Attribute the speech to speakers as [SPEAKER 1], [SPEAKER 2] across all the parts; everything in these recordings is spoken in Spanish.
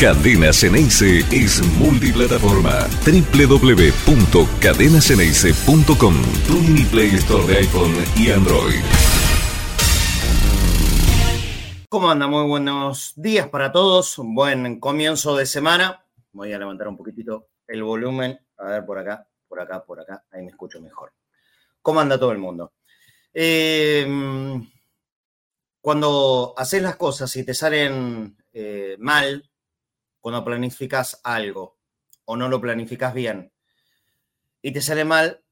[SPEAKER 1] Cadena Ceneice es multiplataforma. www.cadenaceneice.com Tu mini Play Store de iPhone y Android.
[SPEAKER 2] ¿Cómo anda? Muy buenos días para todos. Un buen comienzo de semana. Voy a levantar un poquitito el volumen. A ver, por acá, por acá, por acá. Ahí me escucho mejor. ¿Cómo anda todo el mundo? Eh, cuando haces las cosas y te salen eh, mal, cuando planificas algo o no lo planificas bien y te sale mal,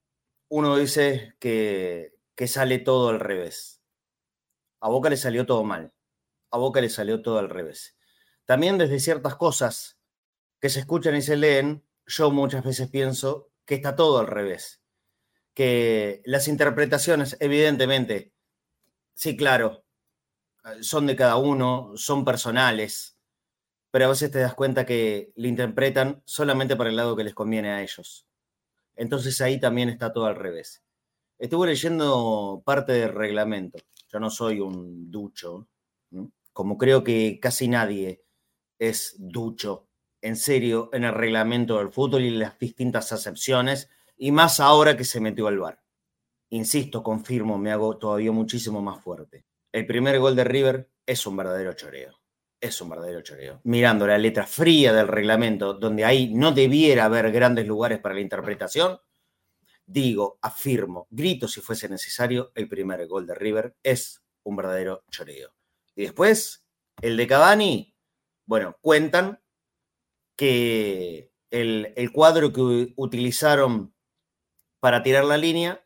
[SPEAKER 2] uno dice que, que sale todo al revés. A Boca le salió todo mal. A Boca le salió todo al revés. También desde ciertas cosas que se escuchan y se leen, yo muchas veces pienso que está todo al revés. Que las interpretaciones, evidentemente, sí, claro, son de cada uno, son personales, pero a veces te das cuenta que le interpretan solamente para el lado que les conviene a ellos. Entonces ahí también está todo al revés. Estuve leyendo parte del reglamento. Yo no soy un ducho, como creo que casi nadie es ducho, en serio, en el reglamento del fútbol y las distintas acepciones, y más ahora que se metió al bar. Insisto, confirmo, me hago todavía muchísimo más fuerte. El primer gol de River es un verdadero choreo es un verdadero choreo. Mirando la letra fría del reglamento, donde ahí no debiera haber grandes lugares para la interpretación, digo, afirmo, grito si fuese necesario, el primer gol de River es un verdadero choreo. Y después, el de Cavani, bueno, cuentan que el, cuadro que utilizaron para tirar la línea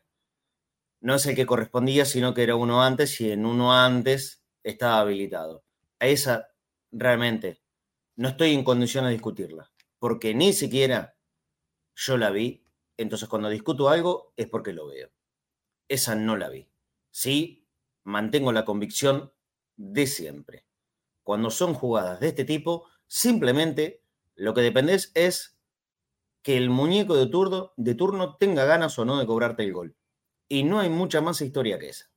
[SPEAKER 2] no es el que correspondía, sino que era uno antes y en uno antes estaba habilitado. Esa realmente no estoy en condición de discutirla, porque ni siquiera yo la vi, entonces cuando discuto algo es porque lo veo. Esa no la vi. Sí, mantengo la convicción de siempre. Cuando son jugadas de este tipo, simplemente lo que dependes es que el muñeco de turno, de turno tenga ganas o no de cobrarte el gol. Y no hay mucha más historia que esa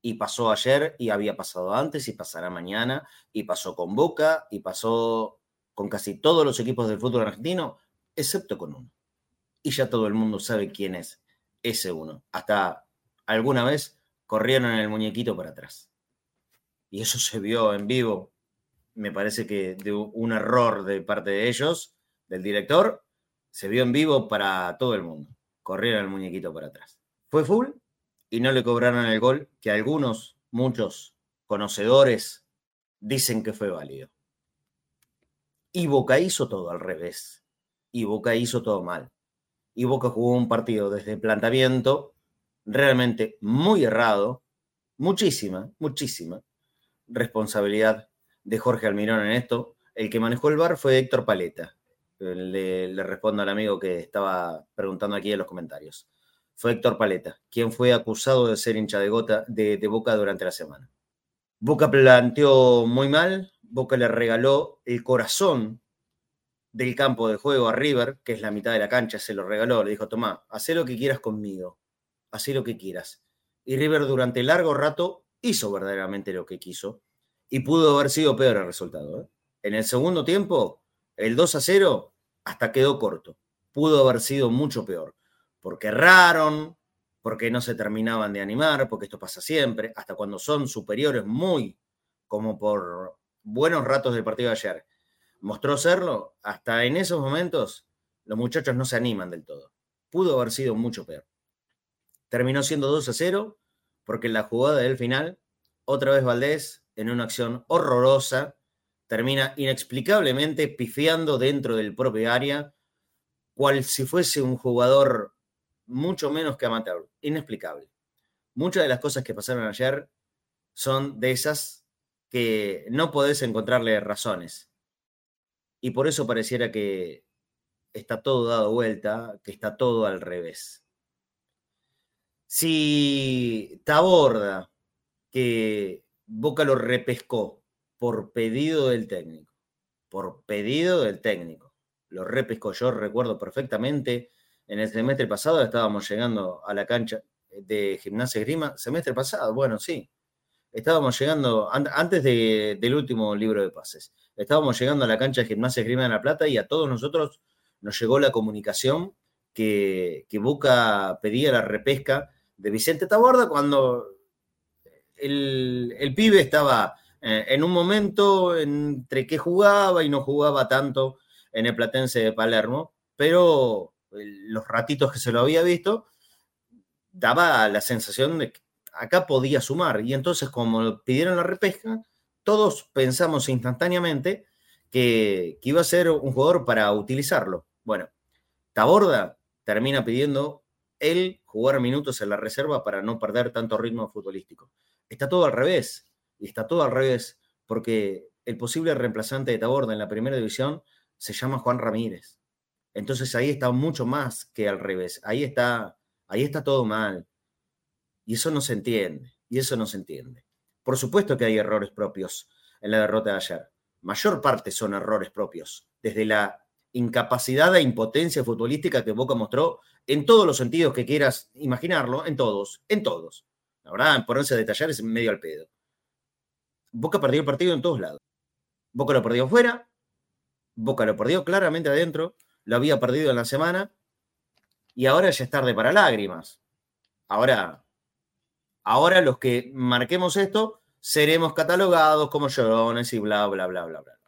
[SPEAKER 2] y pasó ayer y había pasado antes y pasará mañana y pasó con Boca y pasó con casi todos los equipos del fútbol argentino, excepto con uno. Y ya todo el mundo sabe quién es ese uno. Hasta alguna vez corrieron el muñequito para atrás. Y eso se vio en vivo. Me parece que de un error de parte de ellos, del director, se vio en vivo para todo el mundo. Corrieron el muñequito para atrás. ¿Fue full? Y no le cobraron el gol que algunos, muchos conocedores dicen que fue válido. Y Boca hizo todo al revés. Y Boca hizo todo mal. Y Boca jugó un partido desde el planteamiento realmente muy errado, muchísima, muchísima responsabilidad de Jorge Almirón en esto. El que manejó el bar fue Héctor Paleta. Le, le respondo al amigo que estaba preguntando aquí en los comentarios fue Héctor Paleta, quien fue acusado de ser hincha de, gota, de, Boca durante la semana. Boca planteó muy mal, Boca le regaló el corazón del campo de juego a River, que es la mitad de la cancha, se lo regaló, le dijo, Tomá, haz lo que quieras conmigo, haz lo que quieras. Y River durante largo rato hizo verdaderamente lo que quiso y pudo haber sido peor el resultado. ¿eh? En el segundo tiempo, el 2 a 0 hasta quedó corto, pudo haber sido mucho peor porque erraron, porque no se terminaban de animar, porque esto pasa siempre, hasta cuando son superiores muy, como por buenos ratos del partido de ayer, mostró serlo, hasta en esos momentos los muchachos no se animan del todo. Pudo haber sido mucho peor. Terminó siendo 2 a 0, porque en la jugada del final, otra vez Valdés, en una acción horrorosa, termina inexplicablemente pifiando dentro del propio área, cual si fuese un jugador mucho menos que amateur. Inexplicable. Muchas de las cosas que pasaron ayer son de esas que no podés encontrarle razones. Y por eso pareciera que está todo dado vuelta, que está todo al revés. Si Taborda, que Boca lo repescó por pedido del técnico, por pedido del técnico, lo repescó, yo recuerdo perfectamente en el semestre pasado estábamos llegando a la cancha de gimnasia grima. Semestre pasado, bueno, sí. estábamos llegando, antes del último libro de pases, estábamos llegando a la cancha de Gimnasia Grima de la Plata y a todos nosotros nos llegó la comunicación que, que Boca pedía la repesca de Vicente Taborda cuando el, el pibe estaba eh, en un momento entre que jugaba y no jugaba tanto en el Platense de Palermo, pero los ratitos que se lo había visto daba la sensación de que acá podía sumar. Y entonces, como pidieron la repesca, todos pensamos instantáneamente que, iba a ser un jugador para utilizarlo. Bueno, Taborda termina pidiendo él jugar minutos en la reserva para no perder tanto ritmo futbolístico. Está todo al revés. Y está todo al revés, porque el posible reemplazante de Taborda en la primera división se llama Juan Ramírez. Entonces ahí está mucho más que al revés. Ahí está, ahí está todo mal. Y eso no se entiende. Y eso no se entiende. Por supuesto que hay errores propios en la derrota de ayer. Mayor parte son errores propios. Desde la incapacidad e impotencia futbolística que Boca mostró en todos los sentidos que quieras imaginarlo, en todos, en todos. La verdad, ponerse a detallar es medio al pedo. Boca perdió el partido en todos lados. Boca lo perdió fuera, Boca lo perdió claramente adentro, lo había perdido en la semana y ahora ya es tarde para lágrimas. Ahora, ahora los que marquemos esto seremos catalogados como llorones y bla, bla, bla, bla, bla.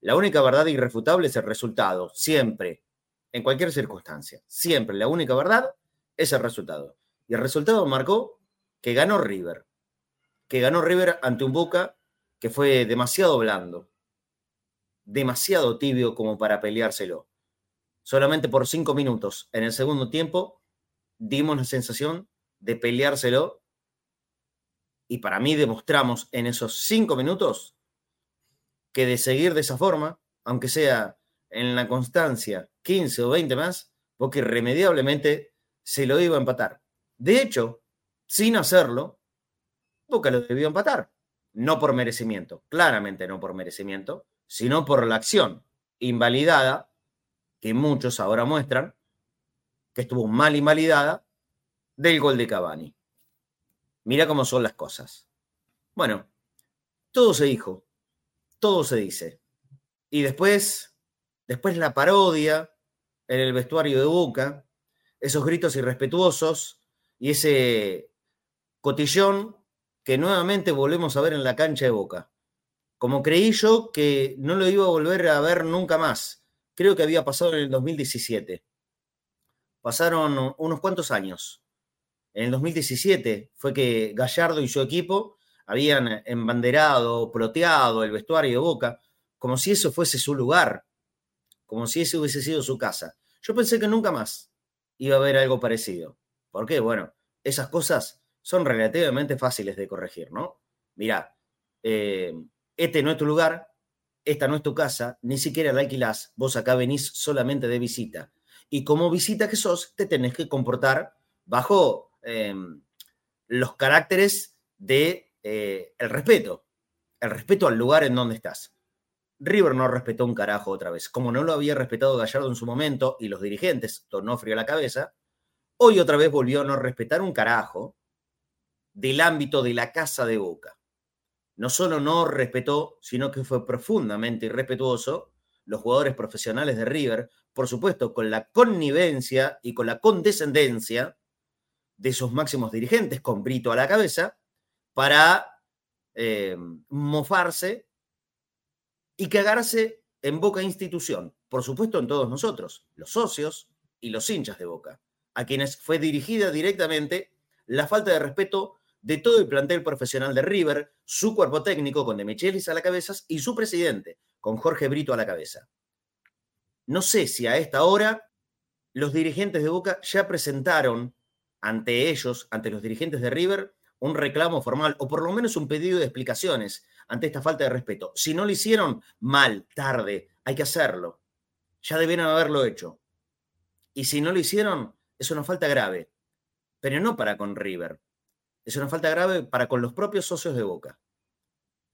[SPEAKER 2] La única verdad irrefutable es el resultado, siempre, en cualquier circunstancia. Siempre la única verdad es el resultado. Y el resultado marcó que ganó River que ganó River ante un Boca que fue demasiado blando, demasiado tibio como para peleárselo. Solamente por cinco minutos en el segundo tiempo dimos la sensación de peleárselo y para mí demostramos en esos cinco minutos que de seguir de esa forma, aunque sea en la constancia 15 o 20 más, porque irremediablemente se lo iba a empatar. De hecho, sin hacerlo, Boca lo debió empatar. No por merecimiento, claramente no por merecimiento, sino por la acción invalidada, que muchos ahora muestran, que estuvo mal invalidada, del gol de Cavani. Mira cómo son las cosas. Bueno, todo se dijo, todo se dice. Y después, después la parodia en el vestuario de Boca, esos gritos irrespetuosos y ese cotillón que nuevamente volvemos a ver en la cancha de Boca. Como creí yo que no lo iba a volver a ver nunca más. Creo que había pasado en el 2017. Pasaron unos cuantos años. En el 2017 fue que Gallardo y su equipo habían embanderado, proteado el vestuario de Boca, como si eso fuese su lugar, como si ese hubiese sido su casa. Yo pensé que nunca más iba a haber algo parecido. ¿Por qué? Bueno, esas cosas son relativamente fáciles de corregir, ¿no? Mira, eh, este no es tu lugar, esta no es tu casa, ni siquiera la alquilás, vos acá venís solamente de visita. Y como visita que sos, te tenés que comportar bajo em, los caracteres de eh, el respeto, el respeto al lugar en donde estás. River no respetó un carajo otra vez, como no lo había respetado Gallardo en su momento y los dirigentes, tornó frío a la cabeza, hoy otra vez volvió a no respetar un carajo del ámbito de la casa de Boca. No solo no respetó, sino que fue profundamente irrespetuoso los jugadores profesionales de River, por supuesto, con la connivencia y con la condescendencia de sus máximos dirigentes, con Brito a la cabeza, para eh, mofarse y cagarse en Boca institución, por supuesto en todos nosotros, los socios y los hinchas de Boca, a quienes fue dirigida directamente la falta de respeto de todo el plantel profesional de River, su cuerpo técnico con De Michelis a la cabeza y su presidente con Jorge Brito a la cabeza. No sé si a esta hora los dirigentes de Boca ya presentaron ante ellos, ante los dirigentes de River, un reclamo formal o por lo menos un pedido de explicaciones ante esta falta de respeto. Si no lo hicieron, mal, tarde, hay que hacerlo. Ya debieron haberlo hecho. Y si no lo hicieron, es una falta grave, pero no para con River, es una falta grave para con los propios socios de Boca,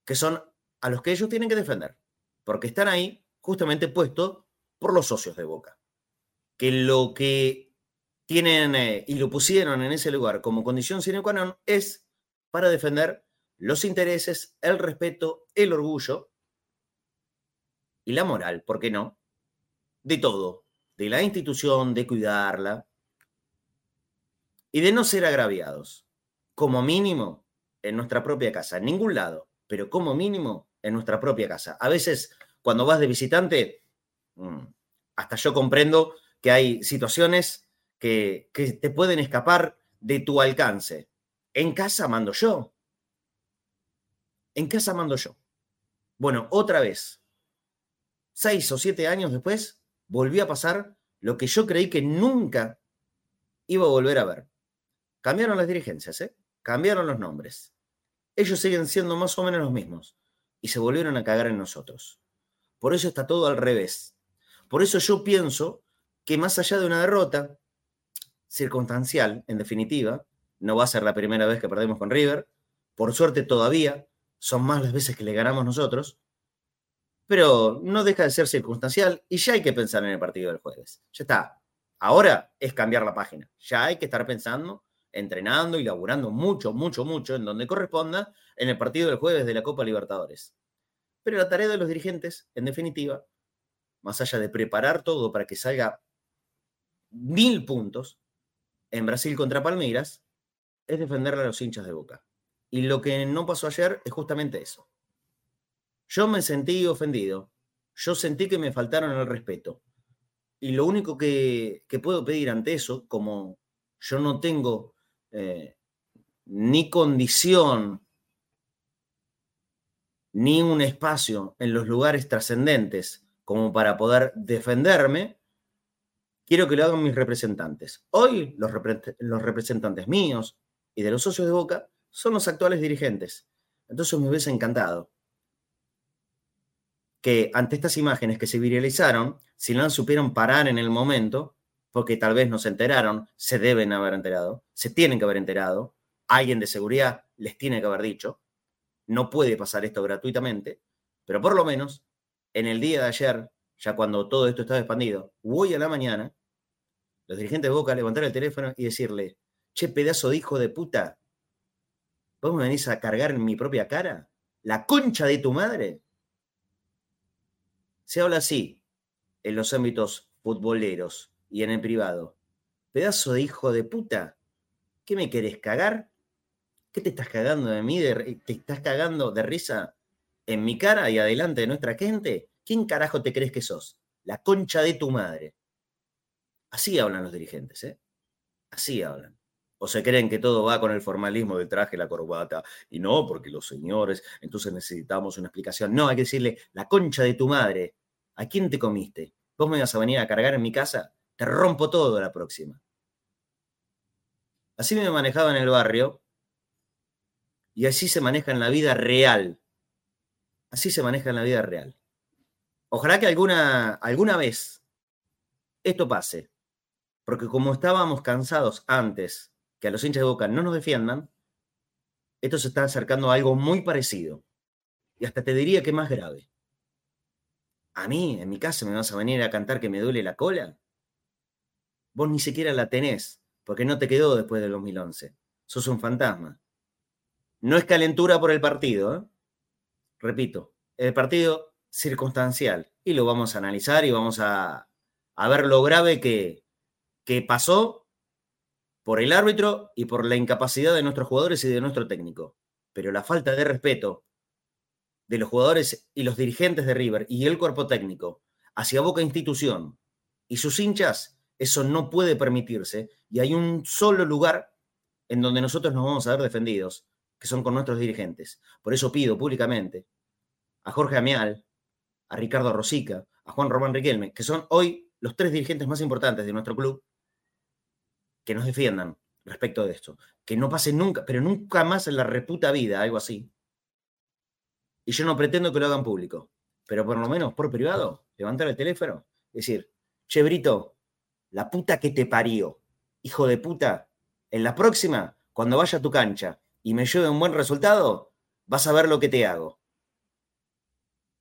[SPEAKER 2] que son a los que ellos tienen que defender, porque están ahí justamente puestos por los socios de Boca, que lo que tienen eh, y lo pusieron en ese lugar como condición sine qua non es para defender los intereses, el respeto, el orgullo y la moral, ¿por qué no? De todo, de la institución, de cuidarla y de no ser agraviados, como mínimo en nuestra propia casa, en ningún lado, pero como mínimo en nuestra propia casa. A veces, cuando vas de visitante, mm, hasta yo comprendo que hay situaciones que, que te pueden escapar de tu alcance. En casa mando yo. En casa mando yo. Bueno, otra vez, seis o siete años después, volvió a pasar lo que yo creí que nunca iba a volver a ver. Cambiaron las dirigencias, ¿eh? Cambiaron los nombres. Ellos siguen siendo más o menos los mismos y se volvieron a cagar en nosotros. Por eso está todo al revés. Por eso yo pienso que más allá de una derrota circunstancial, en definitiva, no va a ser la primera vez que perdemos con River, por suerte todavía son más las veces que le ganamos nosotros, pero no deja de ser circunstancial y ya hay que pensar en el partido del jueves. Ya está. Ahora es cambiar la página. Ya hay que estar pensando, entrenando y laburando mucho, mucho, mucho en donde corresponda en el partido del jueves de la Copa Libertadores. Pero la tarea de los dirigentes, en definitiva, más allá de preparar todo para que salga mil puntos en Brasil contra Palmeiras, es defenderle a los hinchas de boca. Y lo que no pasó ayer es justamente eso. Yo me sentí ofendido, yo sentí que me faltaron el respeto. Y lo único que, puedo pedir ante eso, como yo no tengo eh, ni condición ni un espacio en los lugares trascendentes como para poder defenderme, quiero que lo hagan mis representantes. Hoy los, los representantes míos y de los socios de Boca son los actuales dirigentes. Entonces me hubiese encantado que ante estas imágenes que se viralizaron, si no supieron parar en el momento, porque tal vez no se enteraron, se deben haber enterado, se tienen que haber enterado, alguien de seguridad les tiene que haber dicho, no puede pasar esto gratuitamente, pero por lo menos en el día de ayer, ya cuando todo esto estaba expandido, hoy a la mañana, los dirigentes de Boca levantar el teléfono y decirle, che, pedazo de hijo de puta, ¿vos me venís a cargar en mi propia cara? ¿La concha de tu madre? Se habla así en los ámbitos futboleros y en el privado. Pedazo de hijo de puta, ¿qué me querés cagar? ¿Qué te estás cagando de mí? ¿Te estás cagando de risa en mi cara y adelante de nuestra gente? ¿Quién carajo te crees que sos? La concha de tu madre. Así hablan los dirigentes, ¿eh? Así hablan. O se creen que todo va con el formalismo del traje, la corbata, y no, porque los señores, entonces necesitamos una explicación. No, hay que decirle, la concha de tu madre, ¿a quién te comiste? ¿Vos me vas a venir a cargar en mi casa? Te rompo todo la próxima. Así me manejaba en el barrio y así se maneja en la vida real. Así se maneja en la vida real. Ojalá que alguna, alguna vez esto pase. Porque como estábamos cansados antes que a los hinchas de Boca no nos defiendan, esto se está acercando a algo muy parecido. Y hasta te diría que más grave. A mí, en mi casa, me vas a venir a cantar que me duele la cola. Vos ni siquiera la tenés, porque no te quedó después del 2011. Sos un fantasma. No es calentura por el partido, ¿eh? repito, el partido circunstancial. Y lo vamos a analizar y vamos a, ver lo grave que, que pasó por el árbitro y por la incapacidad de nuestros jugadores y de nuestro técnico. Pero la falta de respeto de los jugadores y los dirigentes de River y el cuerpo técnico hacia Boca Institución y sus hinchas, eso no puede permitirse. Y hay un solo lugar en donde nosotros nos vamos a ver defendidos, que son con nuestros dirigentes. Por eso pido públicamente a Jorge Amial, a Ricardo Rosica, a Juan Román Riquelme, que son hoy los tres dirigentes más importantes de nuestro club, que nos defiendan respecto de esto. Que no pase nunca, pero nunca más en la reputa vida, algo así. Y yo no pretendo que lo hagan público, pero por lo menos por privado, levantar el teléfono, decir, che, Brito, la puta que te parió, hijo de puta, en la próxima, cuando vaya a tu cancha y me lleve un buen resultado, vas a ver lo que te hago.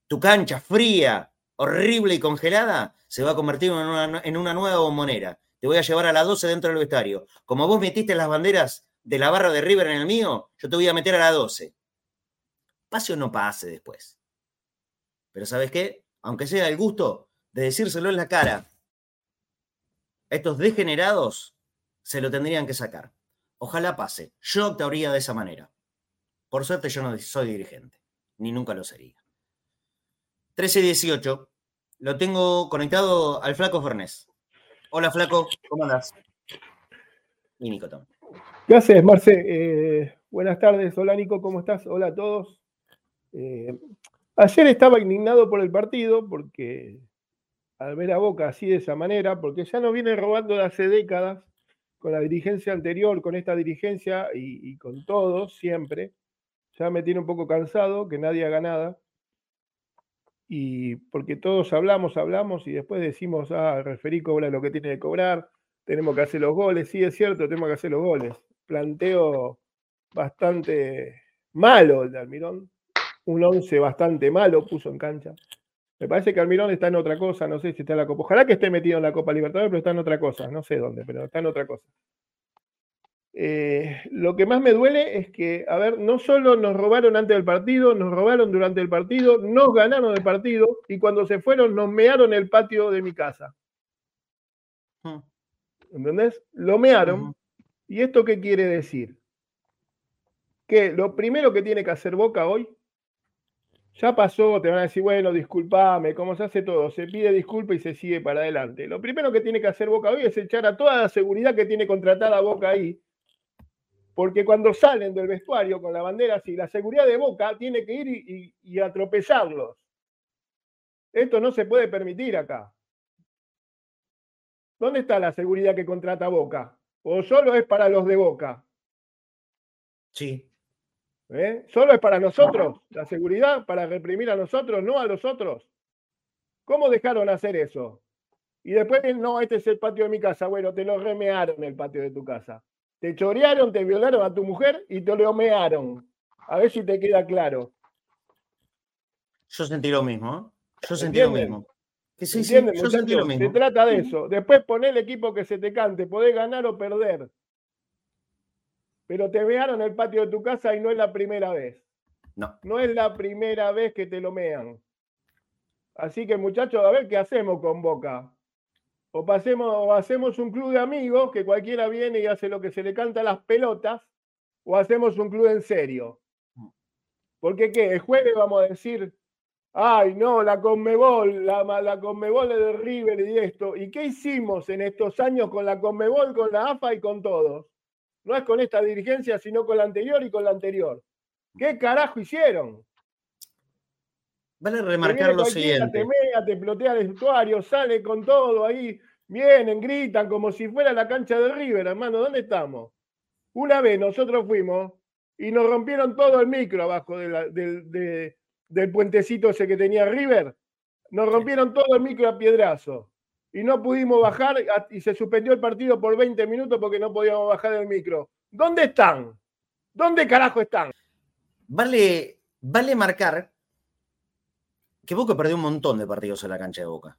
[SPEAKER 2] Tu cancha fría, horrible y congelada se va a convertir en una, nueva bombonera. Te voy a llevar a las 12 dentro del vestuario. Como vos metiste las banderas de la barra de River en el mío, yo te voy a meter a las 12. pase o no pase después. Pero ¿sabes qué? Aunque sea el gusto de decírselo en la cara, estos degenerados se lo tendrían que sacar. Ojalá pase. Yo actuaría de esa manera. Por suerte yo no soy dirigente, ni nunca lo sería. 13 y 18. Lo tengo conectado al Flaco Fernés. Hola Flaco, ¿cómo andas? Y Nico también.
[SPEAKER 3] Gracias, Marce. Eh, buenas tardes. Hola Nico, ¿cómo estás? Hola a todos. Eh, ayer estaba indignado por el partido porque al ver a Boca así de esa manera, porque ya nos viene robando de hace décadas con la dirigencia anterior, con esta dirigencia y, y con todos siempre. Ya me tiene un poco cansado que nadie haga nada y porque todos hablamos, hablamos y después decimos, ah, referí cobra lo que tiene que cobrar, tenemos que hacer los goles, sí es cierto, tenemos que hacer los goles. Planteo bastante malo el de Almirón, un 11 bastante malo puso en cancha. Me parece que Almirón está en otra cosa, no sé si está en la Copa. Ojalá que esté metido en la Copa Libertadores, pero está en otra cosa, no sé dónde, pero está en otra cosa. Eh, lo que más me duele es que, a ver, no solo nos robaron antes del partido, nos robaron durante el partido, nos ganaron el partido y cuando se fueron nos mearon el patio de mi casa. Hmm. ¿Entendés? Lo mearon. ¿Y esto qué quiere decir? Que lo primero que tiene que hacer Boca hoy, ya pasó, te van a decir, bueno, discúlpame, como se hace todo, se pide disculpa y se sigue para adelante. Lo primero que tiene que hacer Boca hoy es echar a toda la seguridad que tiene contratada Boca ahí porque cuando salen del vestuario con la bandera así, la seguridad de Boca tiene que ir y, atropellarlos. Esto no se puede permitir acá. ¿Dónde está la seguridad que contrata Boca? ¿O solo es para los de Boca?
[SPEAKER 2] Sí.
[SPEAKER 3] ¿Eh? ¿Solo es para nosotros la seguridad? ¿Para reprimir a nosotros, no a los otros? ¿Cómo dejaron hacer eso? Y después, no, este es el patio de mi casa. Bueno, te lo remearon el patio de tu casa. Te chorearon, te violaron a tu mujer y te lo mearon. A ver si te queda claro.
[SPEAKER 2] Yo sentí lo mismo. ¿eh? Yo sentí lo mismo.
[SPEAKER 3] Que sí, sí, yo sentí lo mismo. Se trata de eso. Después poné el equipo que se te cante. Podés ganar o perder. Pero te mearon el patio de tu casa y no es la primera vez.
[SPEAKER 2] No.
[SPEAKER 3] No es la primera vez que te lo mean. Así que, muchachos, a ver qué hacemos con Boca o, pasemos, o hacemos un club de amigos que cualquiera viene y hace lo que se le canta a las pelotas, o hacemos un club en serio. Porque qué, el jueves vamos a decir, ay no, la Conmebol, la, la Conmebol de River y esto. ¿Y qué hicimos en estos años con la Conmebol, con la AFA y con todos? No es con esta dirigencia, sino con la anterior y con la anterior. ¿Qué carajo hicieron?
[SPEAKER 2] Vale remarcar lo siguiente.
[SPEAKER 3] Te mea, te plotea el vestuario, sale con todo ahí, vienen, gritan como si fuera la cancha de River, hermano, ¿dónde estamos? Una vez nosotros fuimos y nos rompieron todo el micro abajo del puentecito ese que tenía River. Nos rompieron todo el micro a piedrazo. Y no pudimos bajar y se suspendió el partido por 20 minutos porque no podíamos bajar el micro. ¿Dónde están? ¿Dónde carajo están?
[SPEAKER 2] Vale, vale marcar que Boca perdió un montón de partidos en la cancha de Boca.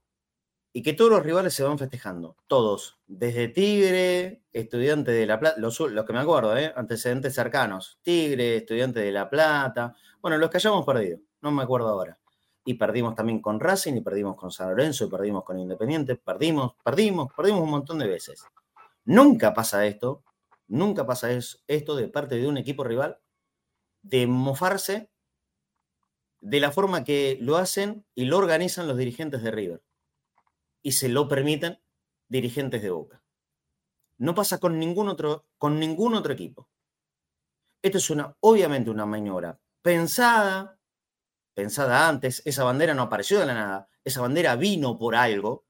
[SPEAKER 2] Y que todos los rivales se van festejando. Todos. Desde Tigre, Estudiante de La Plata, los, que me acuerdo, ¿eh? antecedentes cercanos. Tigre, Estudiante de La Plata. Bueno, los que hayamos perdido. No me acuerdo ahora. Y perdimos también con Racing, y perdimos con San Lorenzo, y perdimos con Independiente. Perdimos, perdimos, perdimos un montón de veces. Nunca pasa esto. Nunca pasa esto de parte de un equipo rival de mofarse de la forma que lo hacen y lo organizan los dirigentes de River. Y se lo permiten dirigentes de Boca. No pasa con ningún otro, con ningún otro equipo. Esto es una, obviamente una maniobra pensada, pensada antes. Esa bandera no apareció de la nada. Esa bandera vino por algo.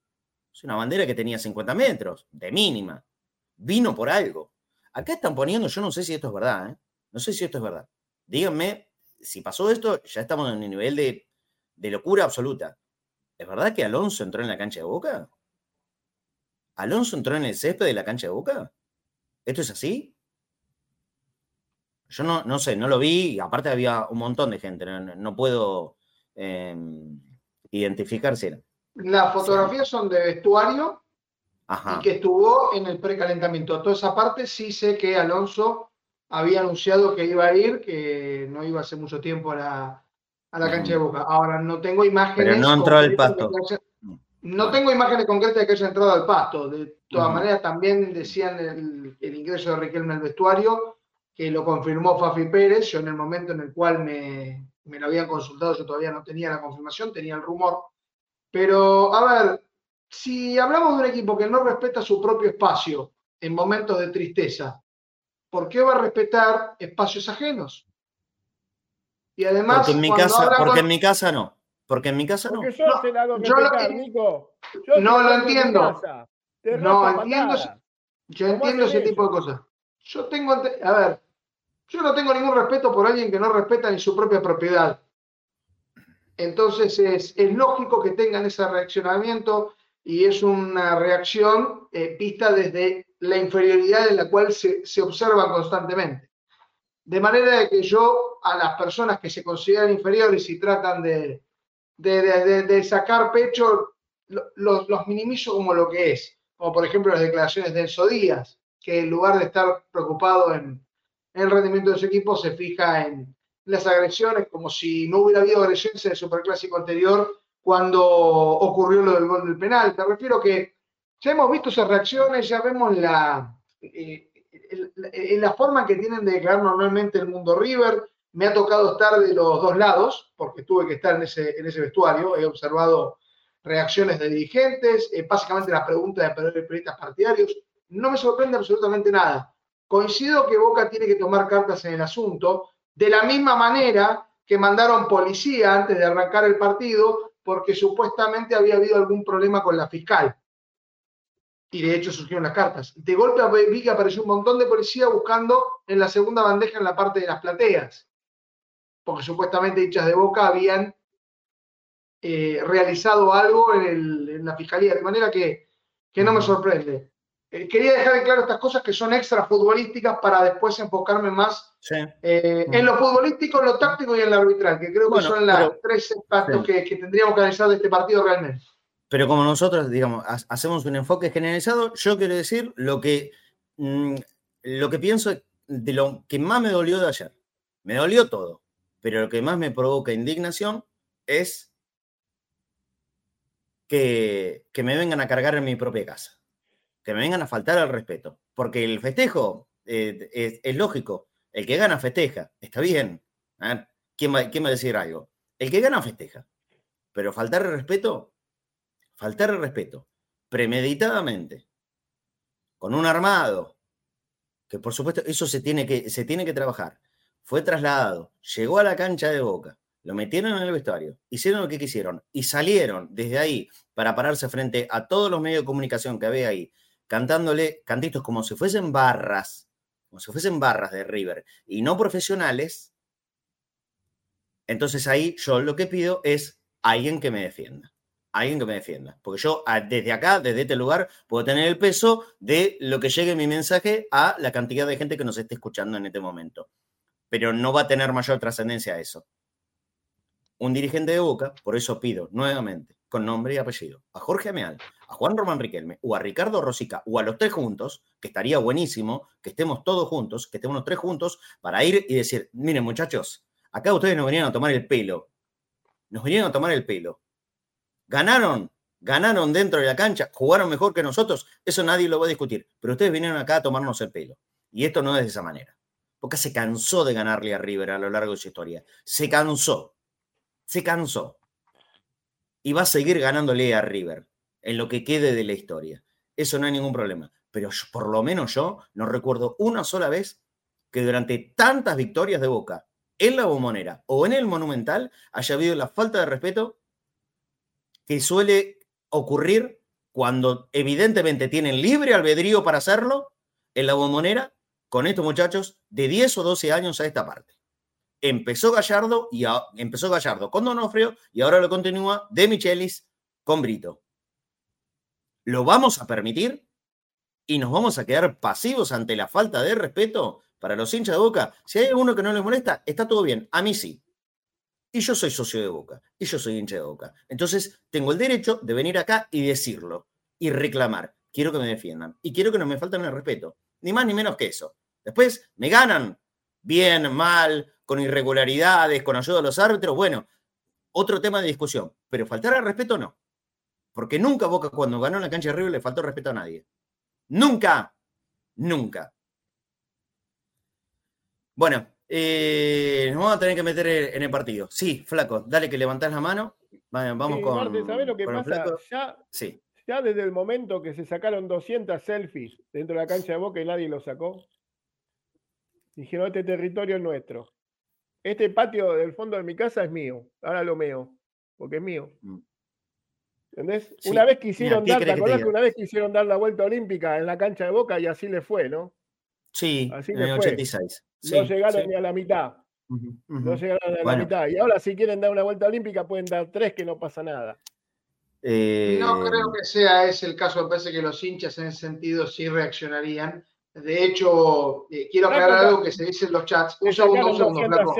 [SPEAKER 2] Es una bandera que tenía 50 metros, de mínima. Vino por algo. Acá están poniendo, yo no sé si esto es verdad, ¿eh? No sé si esto es verdad. Díganme si pasó esto, ya estamos en un nivel de, locura absoluta. ¿Es verdad que Alonso entró en la cancha de Boca? ¿Alonso entró en el césped de la cancha de Boca? ¿Esto es así? Yo no, no sé, no lo vi, y aparte había un montón de gente, no, puedo em, identificar si era.
[SPEAKER 4] Las fotografías son de vestuario y que estuvo en el precalentamiento. Toda esa parte sí sé que Alonso había anunciado que iba a ir, que no iba hace mucho tiempo a la, a la cancha de Boca. Ahora, no tengo imágenes.
[SPEAKER 2] Pero no entró al pasto.
[SPEAKER 4] No tengo imágenes concretas de que haya entrado al pasto. De todas maneras, también decían el, el ingreso de Riquelme al vestuario, que lo confirmó Fafi Pérez. Yo en el momento en el cual me, me lo habían consultado, yo todavía no tenía la confirmación, tenía el rumor. Pero, a ver, si hablamos de un equipo que no respeta su propio espacio en momentos de tristeza, ¿por qué va a respetar espacios ajenos?
[SPEAKER 2] Y además, porque en mi casa, porque en mi casa no. Porque en mi casa no.
[SPEAKER 3] Porque yo no, la hago respetar, Nico.
[SPEAKER 4] no lo entiendo. No entiendo. Yo entiendo ese tipo de cosas. Yo tengo, a ver, yo no tengo ningún respeto por alguien que no respeta ni su propia propiedad. Entonces es, es lógico que tengan ese reaccionamiento y es una reacción eh, vista desde la inferioridad en la cual se, se observa constantemente. De manera que yo a las personas que se consideran inferiores y tratan de, de, de, sacar pecho, los, los, minimizo como lo que es, como por ejemplo las declaraciones de Enzo Díaz, que en lugar de estar preocupado en el rendimiento de su equipo, se fija en las agresiones, como si no hubiera habido agresiones en el superclásico anterior cuando ocurrió lo del gol del penal. Me refiero que ya hemos visto esas reacciones, ya vemos la, eh, la forma que tienen de declarar normalmente el mundo River, me ha tocado estar de los dos lados, porque tuve que estar en ese, en ese vestuario. He observado reacciones de dirigentes, eh, básicamente las preguntas de periodistas partidarios. No me sorprende absolutamente nada. Coincido que Boca tiene que tomar cartas en el asunto, de la misma manera que mandaron policía antes de arrancar el partido, porque supuestamente había habido algún problema con la fiscal. Y de hecho surgieron las cartas. De golpe vi que apareció un montón de policía buscando en la segunda bandeja en la parte de las plateas porque supuestamente hinchas de Boca habían eh, realizado algo en, la fiscalía, de manera que, no me sorprende. Eh, quería dejar en claro estas cosas que son extra futbolísticas para después enfocarme más eh, en lo futbolístico, en lo táctico y en lo arbitral, que creo que son los tres aspectos que, tendríamos que analizar de este partido realmente.
[SPEAKER 2] Pero como nosotros, digamos, hacemos un enfoque generalizado, yo quiero decir lo que, mm, lo que pienso de lo que más me dolió de ayer. Me dolió todo pero lo que más me provoca indignación es que, me vengan a cargar en mi propia casa, que me vengan a faltar al respeto, porque el festejo eh, es, lógico, el que gana festeja, está bien, ¿quién, va, ¿quién va a decir algo? El que gana festeja, pero faltar el respeto, faltar el respeto, premeditadamente, con un armado, que por supuesto eso se tiene que, se tiene que trabajar fue trasladado, llegó a la cancha de Boca, lo metieron en el vestuario, hicieron lo que quisieron y salieron desde ahí para pararse frente a todos los medios de comunicación que había ahí, cantándole cantitos como si fuesen barras, como si fuesen barras de River y no profesionales. Entonces ahí yo lo que pido es alguien que me defienda alguien que me defienda. Porque yo desde acá, desde este lugar, puedo tener el peso de lo que llegue mi mensaje a la cantidad de gente que nos esté escuchando en este momento pero no va a tener mayor trascendencia eso. Un dirigente de Boca, por eso pido nuevamente, con nombre y apellido, a Jorge Ameal, a Juan Román Riquelme o a Ricardo Rosica o a los tres juntos, que estaría buenísimo que estemos todos juntos, que estemos los tres juntos para ir y decir, miren muchachos, acá ustedes nos venían a tomar el pelo, nos venían a tomar el pelo. Ganaron, ganaron dentro de la cancha, jugaron mejor que nosotros, eso nadie lo va a discutir, pero ustedes vinieron acá a tomarnos el pelo. Y esto no es de esa manera. Boca se cansó de ganarle a River a lo largo de su historia. Se cansó. Se cansó. Y va a seguir ganándole a River en lo que quede de la historia. Eso no hay ningún problema. Pero por lo menos yo no recuerdo una sola vez que durante tantas victorias de Boca en la bombonera o en el Monumental haya habido la falta de respeto que suele ocurrir cuando evidentemente tienen libre albedrío para hacerlo en la bombonera con estos muchachos de 10 o 12 años a esta parte. Empezó Gallardo y empezó Gallardo con Donofrio y ahora lo continúa de Michelis con Brito. ¿Lo vamos a permitir? ¿Y nos vamos a quedar pasivos ante la falta de respeto para los hinchas de Boca? Si hay alguno que no les molesta, está todo bien. A mí sí. Y yo soy socio de Boca. Y yo soy hincha de Boca. Entonces, tengo el derecho de venir acá y decirlo. Y reclamar. Quiero que me defiendan. Y quiero que no me falten el respeto. Ni más ni menos que eso. Después me ganan bien, mal, con irregularidades, con ayuda de los árbitros, bueno, otro tema de discusión. Pero faltar al respeto no. Porque nunca Boca cuando ganó en la cancha de River le faltó respeto a nadie. Nunca, nunca. Bueno, eh, nos vamos a tener que meter en el partido. Sí, flaco, dale que levantás la mano. Vamos con.
[SPEAKER 3] ¿sabés lo que pasa? Ya,
[SPEAKER 2] sí.
[SPEAKER 3] ya desde el momento que se sacaron 200 selfies dentro de la cancha de Boca y nadie lo sacó, dijeron: Este territorio es nuestro. Este patio del fondo de mi casa es mío. Ahora lo meo, porque es mío. Mm. ¿Entendés? una vez quisieron dar, ¿te acordás que, una vez quisieron dar la vuelta olímpica en la cancha de Boca y así le fue, ¿no?
[SPEAKER 2] Sí, así en el 86.
[SPEAKER 3] no llegaron ni a la mitad. No llegaron a la mitad. Y ahora si quieren dar una vuelta olímpica pueden dar tres que no pasa nada.
[SPEAKER 4] Eh, no creo que sea ese el caso, me parece que los hinchas en ese sentido sí reaccionarían. De hecho, eh, quiero aclarar algo que se dice en los chats. Un segundo, un segundo, Flaco.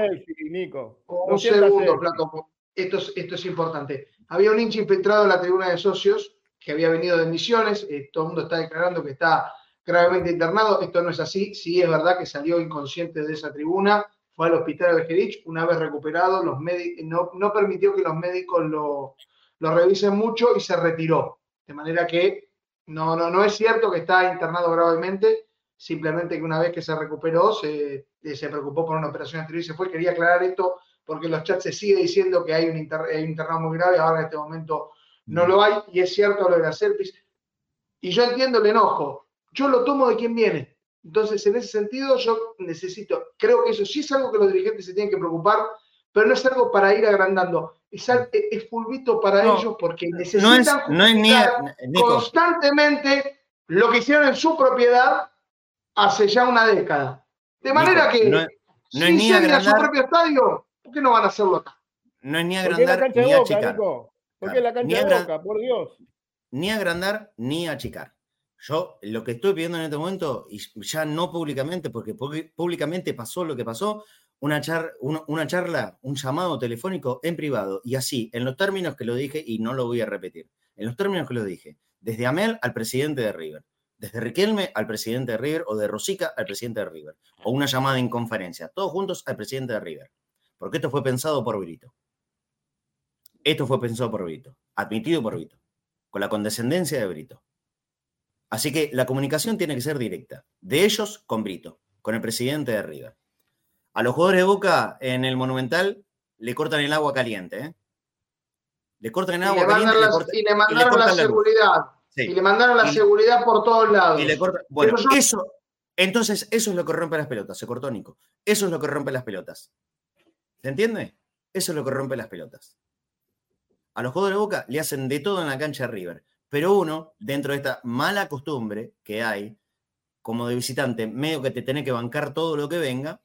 [SPEAKER 4] Un segundo, Flaco. Esto es, esto es importante. Había un hincha infiltrado en la tribuna de socios que había venido de Misiones. Eh, todo el mundo está declarando que está gravemente internado. Esto no es así. Sí es verdad que salió inconsciente de esa tribuna. Fue al hospital de Gerich. Una vez recuperado, los no, no permitió que los médicos lo, lo revisen mucho y se retiró. De manera que no, no, no es cierto que está internado gravemente simplemente que una vez que se recuperó se, se preocupó por una operación anterior y se fue. Quería aclarar esto porque en los chats se sigue diciendo que hay un, internado muy grave, ahora en este momento no lo hay, y es cierto lo de la selfies. Y yo entiendo el enojo, yo lo tomo de quien viene. Entonces, en ese sentido, yo necesito, creo que eso sí es algo que los dirigentes se tienen que preocupar, pero no es algo para ir agrandando. Es, es fulvito para ellos porque necesitan constantemente lo que hicieron en su propiedad hace ya una década. De manera que, no, es ni agrandar, su propio estadio, ¿Por qué no van a hacerlo acá?
[SPEAKER 2] No es ni agrandar ni achicar.
[SPEAKER 3] ¿Por qué la cancha de Boca? Por Dios.
[SPEAKER 2] Ni agrandar ni achicar. Yo lo que estoy pidiendo en este momento, y ya no públicamente, porque públicamente pasó lo que pasó, una, una charla, un llamado telefónico en privado, y así, en los términos que lo dije, y no lo voy a repetir, en los términos que lo dije, desde Amel al presidente de River, desde Riquelme al presidente de River, o de Rosica al presidente de River, o una llamada en conferencia, todos juntos al presidente de River. Porque esto fue pensado por Brito. Esto fue pensado por Brito, admitido por Brito, con la condescendencia de Brito. Así que la comunicación tiene que ser directa, de ellos con Brito, con el presidente de River. A los jugadores de Boca en el Monumental le cortan el agua caliente, ¿eh? Le cortan el agua caliente
[SPEAKER 4] y le mandaron la, seguridad. Y le mandaron la seguridad por todos lados.
[SPEAKER 2] bueno, eso, entonces eso es lo que rompe las pelotas, se cortó Nico. Eso es lo que rompe las pelotas. ¿Se entiende? Eso es lo que rompe las pelotas. A los jugadores de Boca le hacen de todo en la cancha de River, pero uno, dentro de esta mala costumbre que hay, como de visitante, medio que te tenés que bancar todo lo que venga,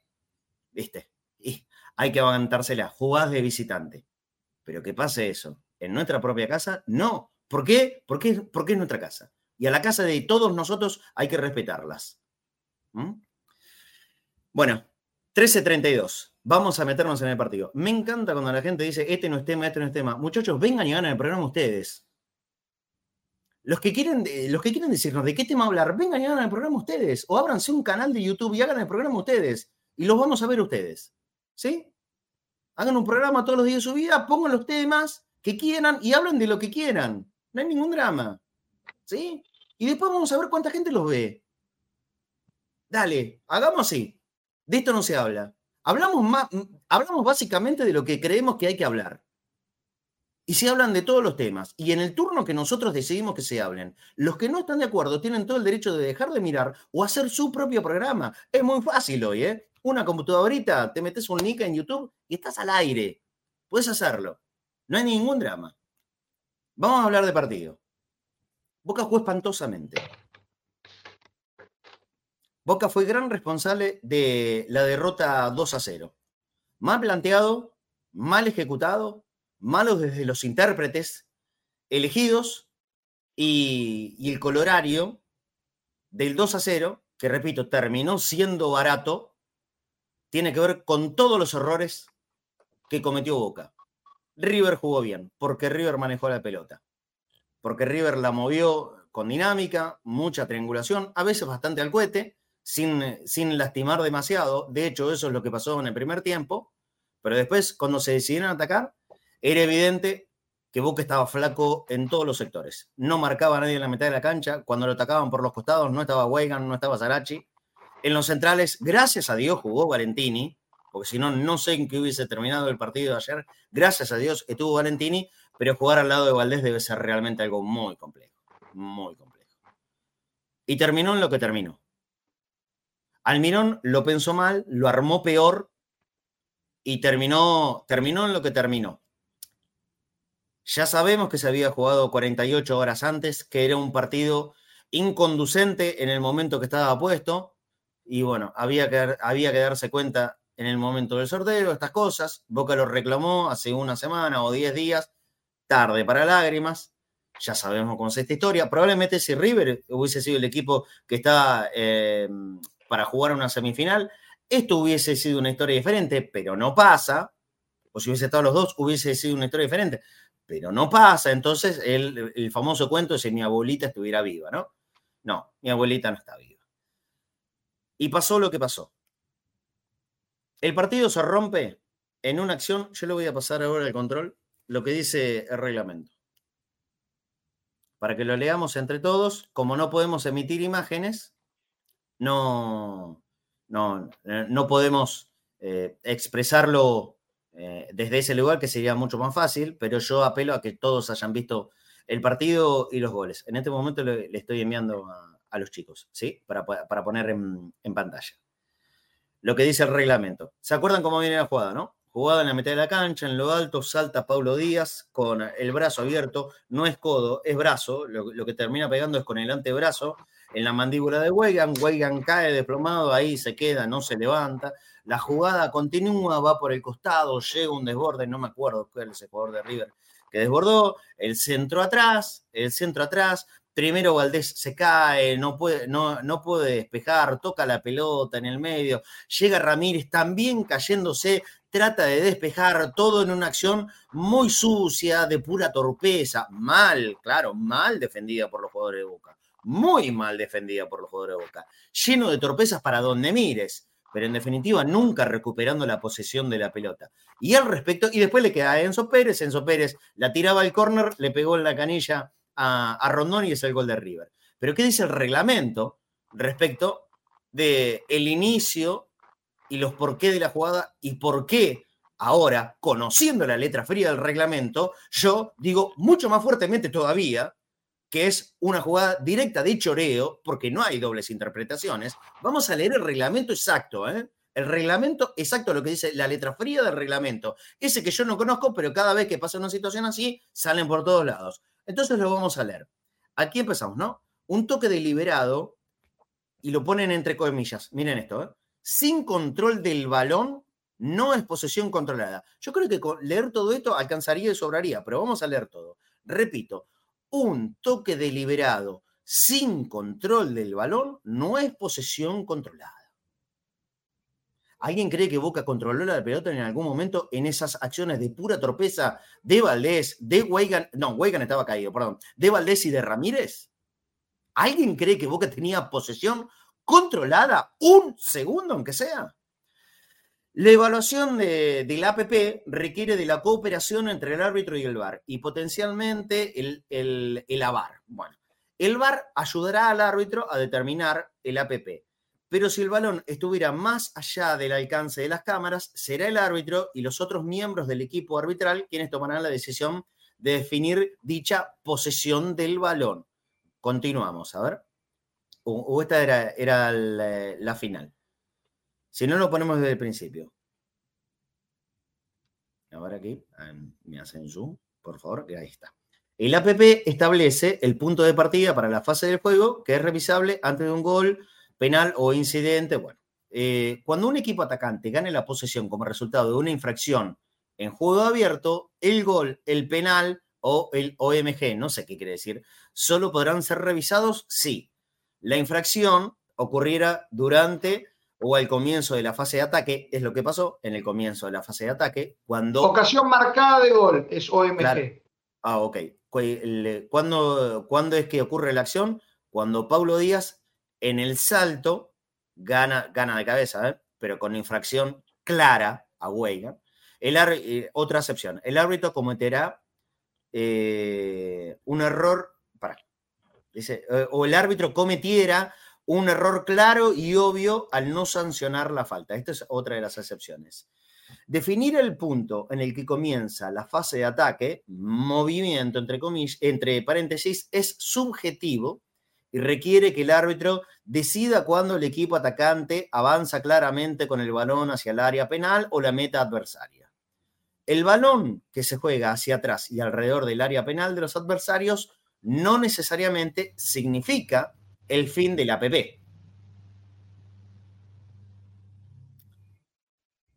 [SPEAKER 2] ¿viste? Y hay que aguantársela, jugás de visitante. Pero que pase eso en nuestra propia casa, no. ¿Por qué? Porque, es nuestra casa. Y a la casa de todos nosotros hay que respetarlas. ¿Mm? Bueno, 13.32. Vamos a meternos en el partido. Me encanta cuando la gente dice, este no es tema, este no es tema. Muchachos, vengan y hagan el programa ustedes. Los que, quieren, los que quieren decirnos de qué tema hablar, vengan y hagan el programa ustedes. O ábranse un canal de YouTube y hagan el programa ustedes. Y los vamos a ver ustedes. ¿Sí? Hagan un programa todos los días de su vida, pongan los temas que quieran y hablen de lo que quieran. No hay ningún drama. ¿Sí? Y después vamos a ver cuánta gente los ve. Dale, hagamos así. De esto no se habla. Hablamos, más, hablamos básicamente de lo que creemos que hay que hablar. Y se hablan de todos los temas. Y en el turno que nosotros decidimos que se hablen, los que no están de acuerdo tienen todo el derecho de dejar de mirar o hacer su propio programa. Es muy fácil hoy, ¿eh? Una computadorita, te metes un nick en YouTube y estás al aire. Puedes hacerlo. No hay ningún drama. Vamos a hablar de partido. Boca jugó espantosamente. Boca fue gran responsable de la derrota 2 a 0. Mal planteado, mal ejecutado, malos desde los intérpretes elegidos y, el colorario del 2 a 0, que repito, terminó siendo barato, tiene que ver con todos los errores que cometió Boca. River jugó bien, porque River manejó la pelota, porque River la movió con dinámica, mucha triangulación, a veces bastante al cohete, sin, sin lastimar demasiado. De hecho, eso es lo que pasó en el primer tiempo. Pero después, cuando se decidieron atacar, era evidente que Boca estaba flaco en todos los sectores. No marcaba a nadie en la mitad de la cancha. Cuando lo atacaban por los costados, no estaba Weigan, no estaba Zarachi. En los centrales, gracias a Dios, jugó Valentini, porque si no, no sé en qué hubiese terminado el partido de ayer. Gracias a Dios estuvo Valentini, pero jugar al lado de Valdés debe ser realmente algo muy complejo. Muy complejo. Y terminó en lo que terminó. Almirón lo pensó mal, lo armó peor y terminó, terminó en lo que terminó. Ya sabemos que se había jugado 48 horas antes, que era un partido inconducente en el momento que estaba puesto. Y bueno, había que, había que darse cuenta en el momento del sorteo, estas cosas. Boca lo reclamó hace una semana o 10 días, tarde para lágrimas. Ya sabemos cómo es esta historia. Probablemente si River hubiese sido el equipo que estaba eh, para jugar una semifinal, esto hubiese sido una historia diferente, pero no pasa. O si hubiese estado los dos, hubiese sido una historia diferente pero no pasa. Entonces, el, famoso cuento es si mi abuelita estuviera viva, ¿no? No, mi abuelita no está viva. Y pasó lo que pasó. El partido se rompe en una acción, yo le voy a pasar ahora el control, lo que dice el reglamento. Para que lo leamos entre todos, como no podemos emitir imágenes, no, no, no podemos eh, expresarlo eh, desde ese lugar que sería mucho más fácil, pero yo apelo a que todos hayan visto el partido y los goles. En este momento le, estoy enviando a, los chicos, ¿sí? Para, para poner en, pantalla. Lo que dice el reglamento. ¿Se acuerdan cómo viene la jugada, no? Jugada en la mitad de la cancha, en lo alto, salta Paulo Díaz con el brazo abierto, no es codo, es brazo, lo, lo que termina pegando es con el antebrazo en la mandíbula de Weigan, Weigan cae desplomado, ahí se queda, no se levanta, la jugada continúa, va por el costado, llega un desborde, no me acuerdo cuál es el jugador de River que desbordó, el centro atrás, el centro atrás, primero Valdés se cae, no puede, no, no puede despejar, toca la pelota en el medio, llega Ramírez también cayéndose, trata de despejar todo en una acción muy sucia, de pura torpeza, mal, claro, mal defendida por los jugadores de Boca, muy mal defendida por los jugadores de Boca, lleno de torpezas para donde mires pero en definitiva nunca recuperando la posesión de la pelota. Y al respecto, y después le queda a Enzo Pérez, Enzo Pérez la tiraba al córner, le pegó en la canilla a, Rondón y es el gol de River. Pero ¿qué dice el reglamento respecto del el inicio y los por qué de la jugada y por qué ahora, conociendo la letra fría del reglamento, yo digo mucho más fuertemente todavía que es una jugada directa de choreo, porque no hay dobles interpretaciones, vamos a leer el reglamento exacto, ¿eh? El reglamento exacto, lo que dice la letra fría del reglamento. Ese que yo no conozco, pero cada vez que pasa una situación así, salen por todos lados. Entonces lo vamos a leer. Aquí empezamos, ¿no? Un toque deliberado, y lo ponen entre comillas. Miren esto, ¿eh? Sin control del balón, no es posesión controlada. Yo creo que con leer todo esto alcanzaría y sobraría, pero vamos a leer todo. Repito, un toque deliberado sin control del balón no es posesión controlada. ¿Alguien cree que Boca controló la pelota en algún momento en esas acciones de pura torpeza de Valdés, de Weigan, no, Weigan estaba caído, perdón, de Valdés y de Ramírez? ¿Alguien cree que Boca tenía posesión controlada un segundo, aunque sea? La evaluación de, del APP requiere de la cooperación entre el árbitro y el VAR y potencialmente el, el, el AVAR. Bueno, el VAR ayudará al árbitro a determinar el APP, pero si el balón estuviera más allá del alcance de las cámaras, será el árbitro y los otros miembros del equipo arbitral quienes tomarán la decisión de definir dicha posesión del balón. Continuamos, a ver. O, esta era, era la, la final. Si no, lo ponemos desde el principio. Ahora aquí, me hacen zoom, por favor, que ahí está. El APP establece el punto de partida para la fase del juego, que es revisable antes de un gol, penal o incidente. Bueno, eh, cuando un equipo atacante gane la posesión como resultado de una infracción en juego abierto, el gol, el penal o el OMG, no sé qué quiere decir, solo podrán ser revisados si la infracción ocurriera durante o al comienzo de la fase de ataque, es lo que pasó en el comienzo de la fase de ataque, cuando...
[SPEAKER 4] Ocasión marcada de gol, es OMG.
[SPEAKER 2] Ah, ok. ¿Cuándo, ¿Cuándo es que ocurre la acción? Cuando Paulo Díaz, en el salto, gana, gana de cabeza, ¿eh? pero con infracción clara a Weigan. Eh, otra excepción, el árbitro cometerá eh, un error, para, dice, o el árbitro cometiera un error claro y obvio al no sancionar la falta. Esta es otra de las excepciones. Definir el punto en el que comienza la fase de ataque, movimiento entre, entre paréntesis, es subjetivo y requiere que el árbitro decida cuándo el equipo atacante avanza claramente con el balón hacia el área penal o la meta adversaria. El balón que se juega hacia atrás y alrededor del área penal de los adversarios no necesariamente significa el fin del APP.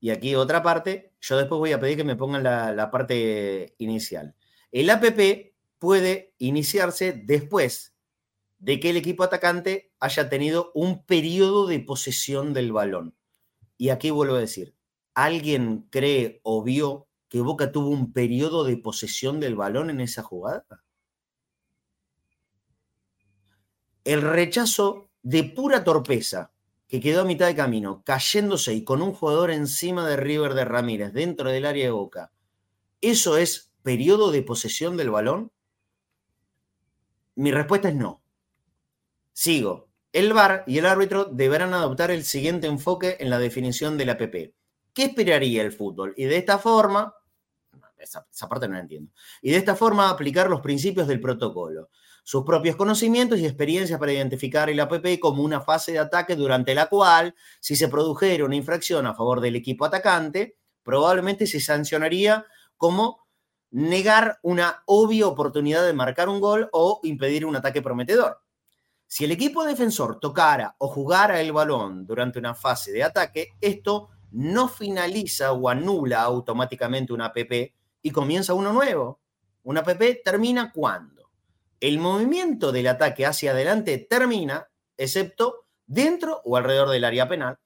[SPEAKER 2] Y aquí otra parte, yo después voy a pedir que me pongan la, parte inicial. El APP puede iniciarse después de que el equipo atacante haya tenido un periodo de posesión del balón. Y aquí vuelvo a decir, ¿alguien cree o vio que Boca tuvo un periodo de posesión del balón en esa jugada? El rechazo de pura torpeza que quedó a mitad de camino, cayéndose y con un jugador encima de River de Ramírez dentro del área de Boca, ¿eso es periodo de posesión del balón? Mi respuesta es no. Sigo. El VAR y el árbitro deberán adoptar el siguiente enfoque en la definición del APP. ¿Qué esperaría el fútbol? Y de esta forma, esa, esa parte no la entiendo, y de esta forma aplicar los principios del protocolo sus propios conocimientos y experiencias para identificar el APP como una fase de ataque durante la cual, si se produjera una infracción a favor del equipo atacante, probablemente se sancionaría como negar una obvia oportunidad de marcar un gol o impedir un ataque prometedor. Si el equipo defensor tocara o jugara el balón durante una fase de ataque, esto no finaliza o anula automáticamente un APP y comienza uno nuevo. Un APP termina cuando el movimiento del ataque hacia adelante termina, excepto dentro o alrededor del área penal.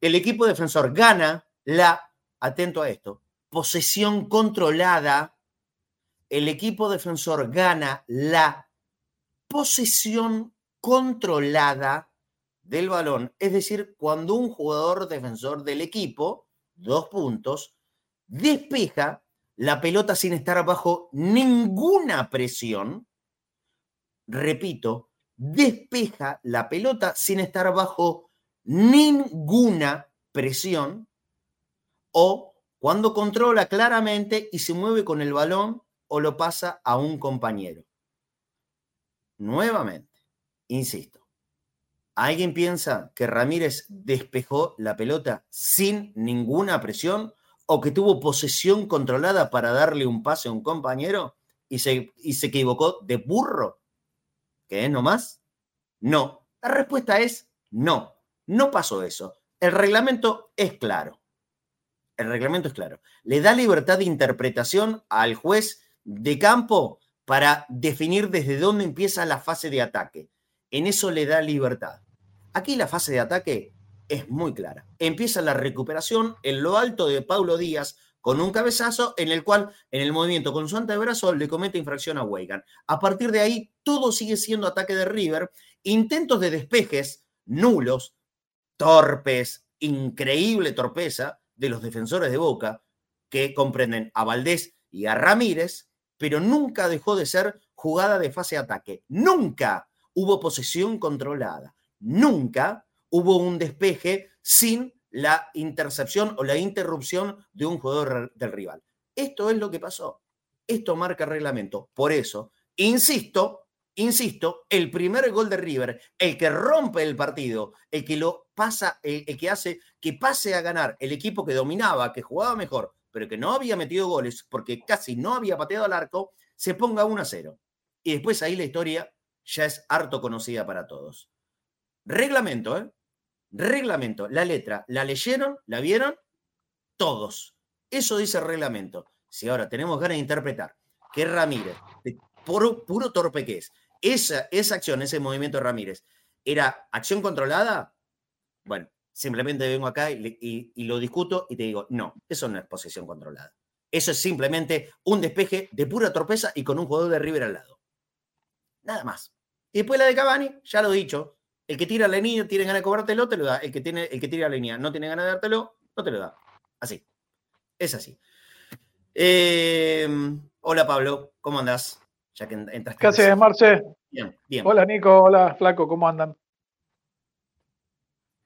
[SPEAKER 2] El equipo defensor gana la, atento a esto, posesión controlada. El equipo defensor gana la posesión controlada del balón. Es decir, cuando un jugador defensor del equipo, dos puntos, despeja la pelota sin estar bajo ninguna presión repito, despeja la pelota sin estar bajo ninguna presión o cuando controla claramente y se mueve con el balón o lo pasa a un compañero. Nuevamente, insisto, ¿alguien piensa que Ramírez despejó la pelota sin ninguna presión o que tuvo posesión controlada para darle un pase a un compañero y se, y se equivocó de burro? ¿Qué es nomás? No. La respuesta es no. No pasó eso. El reglamento es claro. El reglamento es claro. Le da libertad de interpretación al juez de campo para definir desde dónde empieza la fase de ataque. En eso le da libertad. Aquí la fase de ataque es muy clara. Empieza la recuperación en lo alto de Paulo Díaz con un cabezazo en el cual, en el movimiento con su antebrazo, le comete infracción a Weigan. A partir de ahí, todo sigue siendo ataque de River. Intentos de despejes nulos, torpes, increíble torpeza de los defensores de Boca, que comprenden a Valdés y a Ramírez, pero nunca dejó de ser jugada de fase de ataque. Nunca hubo posesión controlada. Nunca hubo un despeje sin la intercepción o la interrupción de un jugador del rival. Esto es lo que pasó. Esto marca reglamento. Por eso, insisto, insisto, el primer gol de River, el que rompe el partido, el que lo pasa, el, que hace que pase a ganar el equipo que dominaba, que jugaba mejor, pero que no había metido goles porque casi no había pateado al arco, se ponga 1 a 0. Y después ahí la historia ya es harto conocida para todos. Reglamento, ¿eh? Reglamento, la letra, ¿la leyeron? ¿La vieron? Todos. Eso dice el reglamento. Si ahora tenemos ganas de interpretar que Ramírez, puro, puro torpe que es, esa, esa acción, ese movimiento de Ramírez, ¿era acción controlada? Bueno, simplemente vengo acá y, y, lo discuto y te digo, no, eso no es posesión controlada. Eso es simplemente un despeje de pura torpeza y con un jugador de River al lado. Nada más. Y después la de Cavani, ya lo he dicho, El que tira la línea tiene ganas de cobrártelo, te lo da. El que, tiene, el que tira la línea no tiene ganas de dártelo, no te lo da. Así. Es así. Eh, hola Pablo, ¿cómo andas?
[SPEAKER 5] Ya que entraste. ¿Qué haces, Marce?
[SPEAKER 2] Bien, bien.
[SPEAKER 5] Hola Nico, hola Flaco, ¿cómo andan?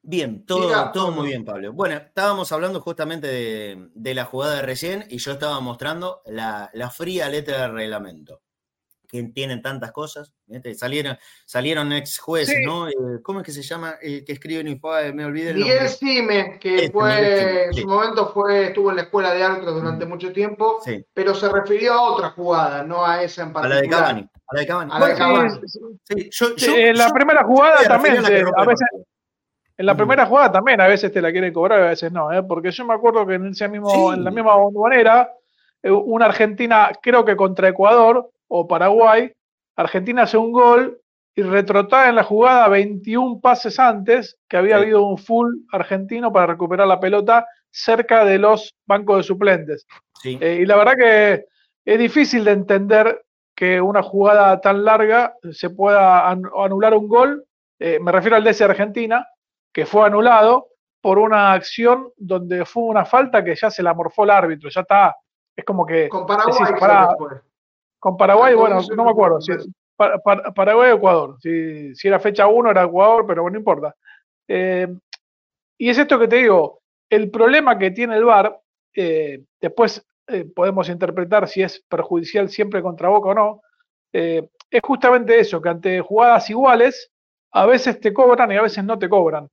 [SPEAKER 2] Bien, todo, todo muy bien, Pablo. Bueno, estábamos hablando justamente de, la jugada de recién y yo estaba mostrando la, la fría letra del reglamento que tienen tantas cosas. Salieron, salieron ex jueces, ¿no? Eh, ¿Cómo es que se llama el que escribe en Infobae? Me olvidé el
[SPEAKER 4] Miguel Sime, que este, fue, en su momento fue, estuvo en la escuela de árbitros durante mucho tiempo, pero se refirió a otra jugada, no a esa en particular.
[SPEAKER 2] A la de Cavani. A la de
[SPEAKER 5] Cavani. A la de Cavani. en la primera jugada también, a veces... En la primera jugada también a veces te la quieren cobrar y a veces no, ¿eh? porque yo me acuerdo que en, ese mismo, en la misma bombonera, eh, una Argentina, creo que contra Ecuador, o Paraguay, Argentina hace un gol y retrotrae en la jugada 21 pases antes que había habido un full argentino para recuperar la pelota cerca de los bancos de suplentes. Eh, y la verdad que es difícil de entender que una jugada tan larga se pueda anular un gol. Eh, me refiero al de ese Argentina, que fue anulado por una acción donde fue una falta que ya se la morfó el árbitro. Ya está, es como que.
[SPEAKER 4] Con Paraguay,
[SPEAKER 5] con Paraguay, bueno, no me acuerdo. Si, Paraguay o Ecuador. Si, era fecha 1 era Ecuador, pero bueno, no importa. Eh, y es esto que te digo, el problema que tiene el VAR, eh, después eh, podemos interpretar si es perjudicial siempre contra Boca o no, es justamente eso, que ante jugadas iguales, a veces te cobran y a veces no te cobran.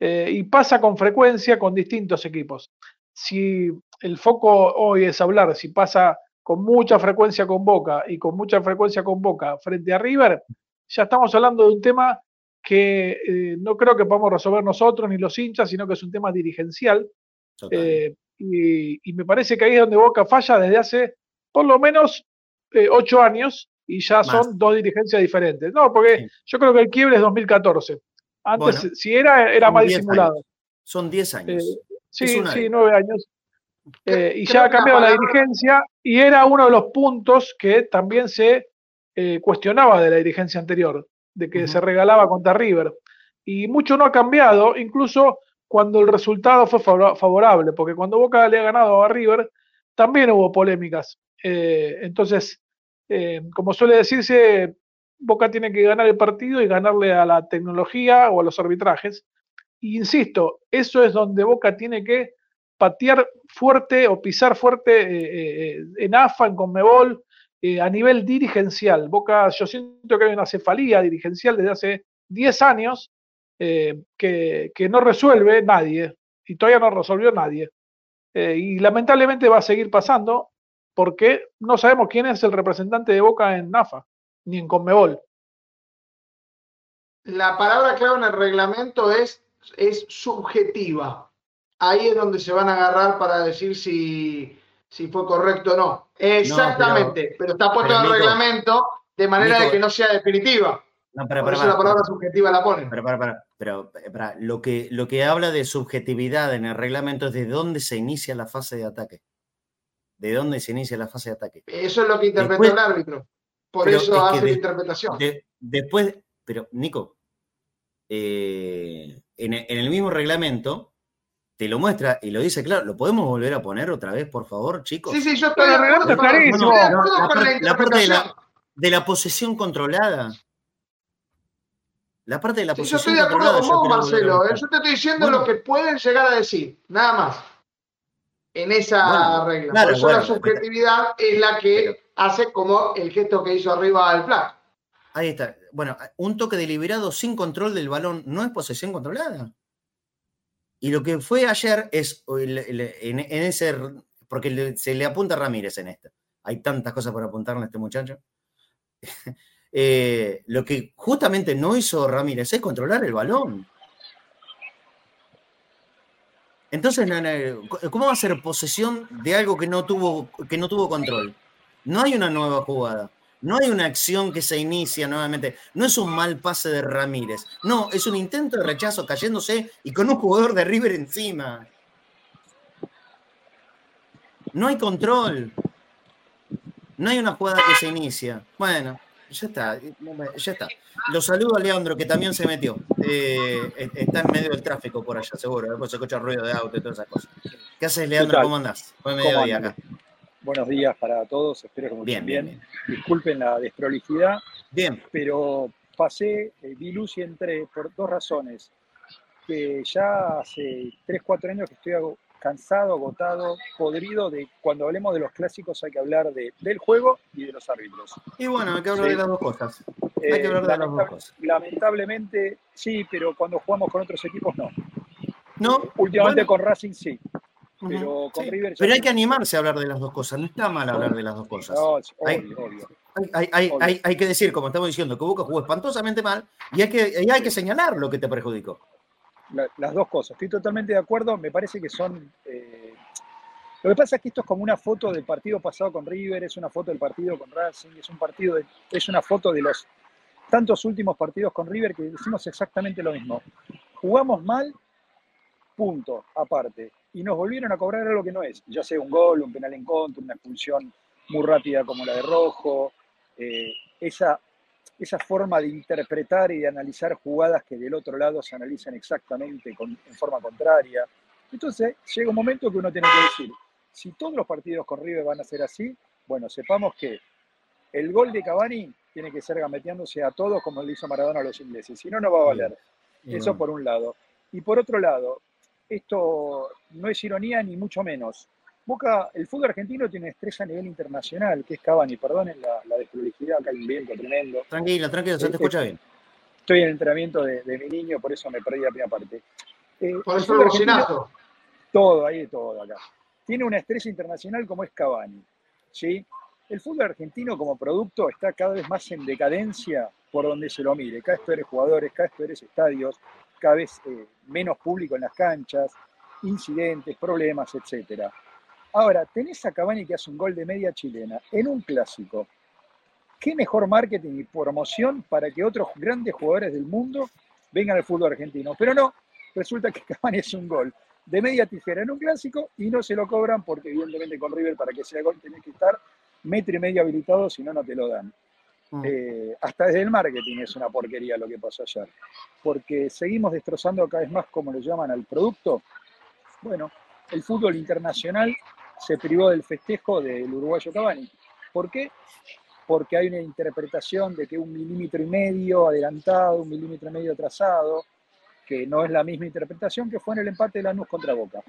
[SPEAKER 5] y pasa con frecuencia con distintos equipos. Si el foco hoy es hablar, si pasa con mucha frecuencia con Boca y con mucha frecuencia con Boca frente a River, ya estamos hablando de un tema que eh, no creo que podamos resolver nosotros ni los hinchas, sino que es un tema dirigencial. Eh, y, me parece que ahí es donde Boca falla desde hace por lo menos eh, ocho años y ya son dos dirigencias diferentes. No, porque yo creo que el quiebre es 2014. Antes, si era, era más disimulado.
[SPEAKER 2] Son diez años.
[SPEAKER 5] sí, sí, nueve años. Eh, y ya ha cambiado la dirigencia y era uno de los puntos que también se eh, cuestionaba de la dirigencia anterior, de que se regalaba contra River. Y mucho no ha cambiado, incluso cuando el resultado fue favorable, porque cuando Boca le ha ganado a River, también hubo polémicas. Eh, entonces, como suele decirse, Boca tiene que ganar el partido y ganarle a la tecnología o a los arbitrajes. Insisto, eso es donde Boca tiene que patear fuerte o pisar fuerte eh, eh, en AFA, en Conmebol, eh, a nivel dirigencial. Boca, yo siento que hay una cefalía dirigencial desde hace 10 años que, no resuelve nadie, y todavía no resolvió nadie. y lamentablemente va a seguir pasando porque no sabemos quién es el representante de Boca en AFA, ni en Conmebol.
[SPEAKER 4] La palabra clave en el reglamento es, es subjetiva ahí es donde se van a agarrar para decir si, si fue correcto o no. Exactamente, pero, está puesto en el reglamento de manera de que no sea definitiva. No, pero, Por eso la palabra subjetiva la ponen.
[SPEAKER 2] Pero, para, pero, para, lo, que, lo que habla de subjetividad en el reglamento es de dónde se inicia la fase de ataque. ¿De dónde se inicia la fase de ataque?
[SPEAKER 4] Eso es lo que interpreta el árbitro. Por eso hace la interpretación.
[SPEAKER 2] después, pero Nico, eh, en, el mismo reglamento te lo muestra y lo dice claro. ¿Lo podemos volver a poner otra vez, por favor, chicos?
[SPEAKER 4] Sí, sí, yo estoy de acuerdo, clarísimo.
[SPEAKER 2] la, parte de la, posesión controlada. La parte de la posesión
[SPEAKER 4] Yo estoy de acuerdo con vos, Marcelo. ¿eh? Yo te estoy diciendo lo que pueden llegar a decir, nada más. En esa regla. Por eso la subjetividad es la que hace como el gesto que hizo arriba del plato.
[SPEAKER 2] Ahí está. Bueno, un toque deliberado sin control del balón no es posesión controlada. Y lo que fue ayer es, en, ese, porque se le apunta a Ramírez en esto. Hay tantas cosas por apuntarle a este muchacho. Eh, lo que justamente no hizo Ramírez es controlar el balón. Entonces, ¿cómo va a ser posesión de algo que no tuvo, que no tuvo control? No hay una nueva jugada. No hay una acción que se inicia nuevamente. No es un mal pase de Ramírez. No, es un intento de rechazo cayéndose y con un jugador de River encima. No hay control. No hay una jugada que se inicia. Bueno, Ya está, ya está. Lo saludo a Leandro, que también se metió. Eh, está en medio del tráfico por allá, seguro. Después se escucha ruido de auto y todas esas cosas. ¿Qué haces, Leandro? ¿Cómo andás?
[SPEAKER 6] Buen mediodía acá. Buenos días para todos, espero que muy bien, bien. Disculpen la desprolijidad.
[SPEAKER 2] Bien.
[SPEAKER 6] Pero pasé, eh, vi luz y entré por dos razones. Que ya hace 3, 4 años que estoy cansado, agotado, podrido de cuando hablemos de los clásicos hay que hablar de, del juego y de los árbitros.
[SPEAKER 2] Y bueno, hay que hablar de las dos cosas. Hay que hablar de las dos cosas.
[SPEAKER 6] Lamentablemente sí, pero cuando jugamos con otros equipos no.
[SPEAKER 2] No.
[SPEAKER 6] Últimamente con Racing sí. Pero con River.
[SPEAKER 2] Pero hay que animarse a hablar de las dos cosas. No está mal hablar de las dos cosas.
[SPEAKER 6] No, obvio, obvio.
[SPEAKER 2] Hay, hay, hay, hay, que decir, como estamos diciendo, que Boca jugó espantosamente mal y hay que, y hay que señalar lo que te perjudicó
[SPEAKER 6] las dos cosas. Estoy totalmente de acuerdo. Me parece que son. Eh, lo que pasa es que esto es como una foto del partido pasado con River, es una foto del partido con Racing, es un partido, es una foto de los tantos últimos partidos con River que decimos exactamente lo mismo. Jugamos mal, punto, aparte. Y nos volvieron a cobrar algo que no es, ya sea un gol, un penal en contra, una expulsión muy rápida como la de Rojo, eh, esa esa forma de interpretar y de analizar jugadas que del otro lado se analizan exactamente en forma contraria. Entonces llega un momento que uno tiene que decir, si todos los partidos con River van a ser así, bueno, sepamos que el gol de Cavani tiene que ser gameteándose a todos como le hizo Maradona a los ingleses, si no, no va a valer. Eso por un lado. Y por otro lado, esto no es ironía ni mucho menos. Boca, el fútbol argentino tiene estrella a nivel internacional, que es Cavani, perdonen la, la desprolijidad, acá hay un viento tremendo.
[SPEAKER 2] Tranquilo, tranquilo, se te este, escucha bien.
[SPEAKER 6] Estoy en el entrenamiento de, mi niño, por eso me perdí la primera parte.
[SPEAKER 4] Eh, por eso el bocinazo.
[SPEAKER 6] Todo, ahí todo acá. Tiene una estrella internacional como es Cavani, ¿sí? El fútbol argentino como producto está cada vez más en decadencia por donde se lo mire. Cada vez peores jugadores, cada vez peores estadios, cada vez eh, menos público en las canchas, incidentes, problemas, etcétera. Ahora, tenés a Cavani que hace un gol de media chilena en un clásico. ¿Qué mejor marketing y promoción para que otros grandes jugadores del mundo vengan al fútbol argentino? Pero no, resulta que Cavani es un gol de media tijera en un clásico y no se lo cobran porque evidentemente con River para que sea gol tenés que estar metro y medio habilitado, si no, no te lo dan. Mm. Eh, hasta desde el marketing es una porquería lo que pasó ayer, porque seguimos destrozando cada vez más, como lo llaman, al producto. Bueno, el fútbol internacional se privó del festejo del uruguayo Cavani. ¿Por qué? Porque hay una interpretación de que un milímetro y medio adelantado, un milímetro y medio atrasado, que no es la misma interpretación que fue en el empate de Lanús contra Boca.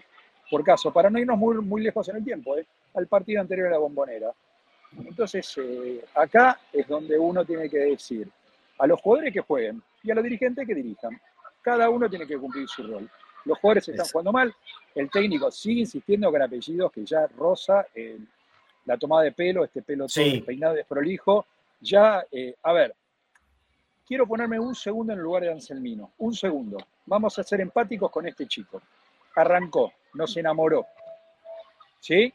[SPEAKER 6] Por caso, para no irnos muy, lejos en el tiempo, ¿eh? al partido anterior a la bombonera. Entonces, eh, acá es donde uno tiene que decir a los jugadores que jueguen y a los dirigentes que dirijan. Cada uno tiene que cumplir su rol. Los jugadores están jugando mal, el técnico sigue insistiendo con apellidos que ya rosa la tomada de pelo, este pelo todo peinado desprolijo. Ya, eh, a ver, quiero ponerme un segundo en el lugar de Anselmino, un segundo. Vamos a ser empáticos con este chico. Arrancó, nos enamoró. ¿Sí?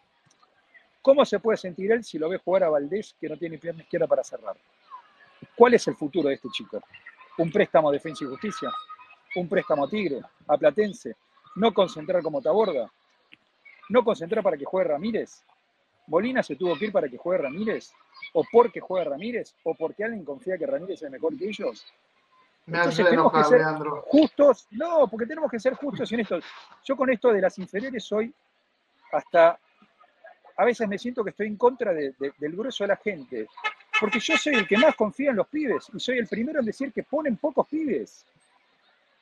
[SPEAKER 6] ¿Cómo se puede sentir él si lo ve jugar a Valdés que no tiene pierna izquierda para cerrar? ¿Cuál es el futuro de este chico? ¿Un préstamo a Defensa y Justicia? ¿Un préstamo a Tigre? ¿A Platense? no concentrar como Taborda, no concentrar para que juegue Ramírez. Molina se tuvo que ir para que juegue Ramírez, o porque juegue Ramírez, o porque alguien confía que Ramírez es mejor que ellos.
[SPEAKER 4] Entonces tenemos que ser
[SPEAKER 6] justos, no, porque tenemos que ser justos en esto. Yo con esto de las inferiores soy hasta, a veces me siento que estoy en contra del grueso de la gente, porque yo soy el que más confía en los pibes y soy el primero en decir que ponen pocos pibes.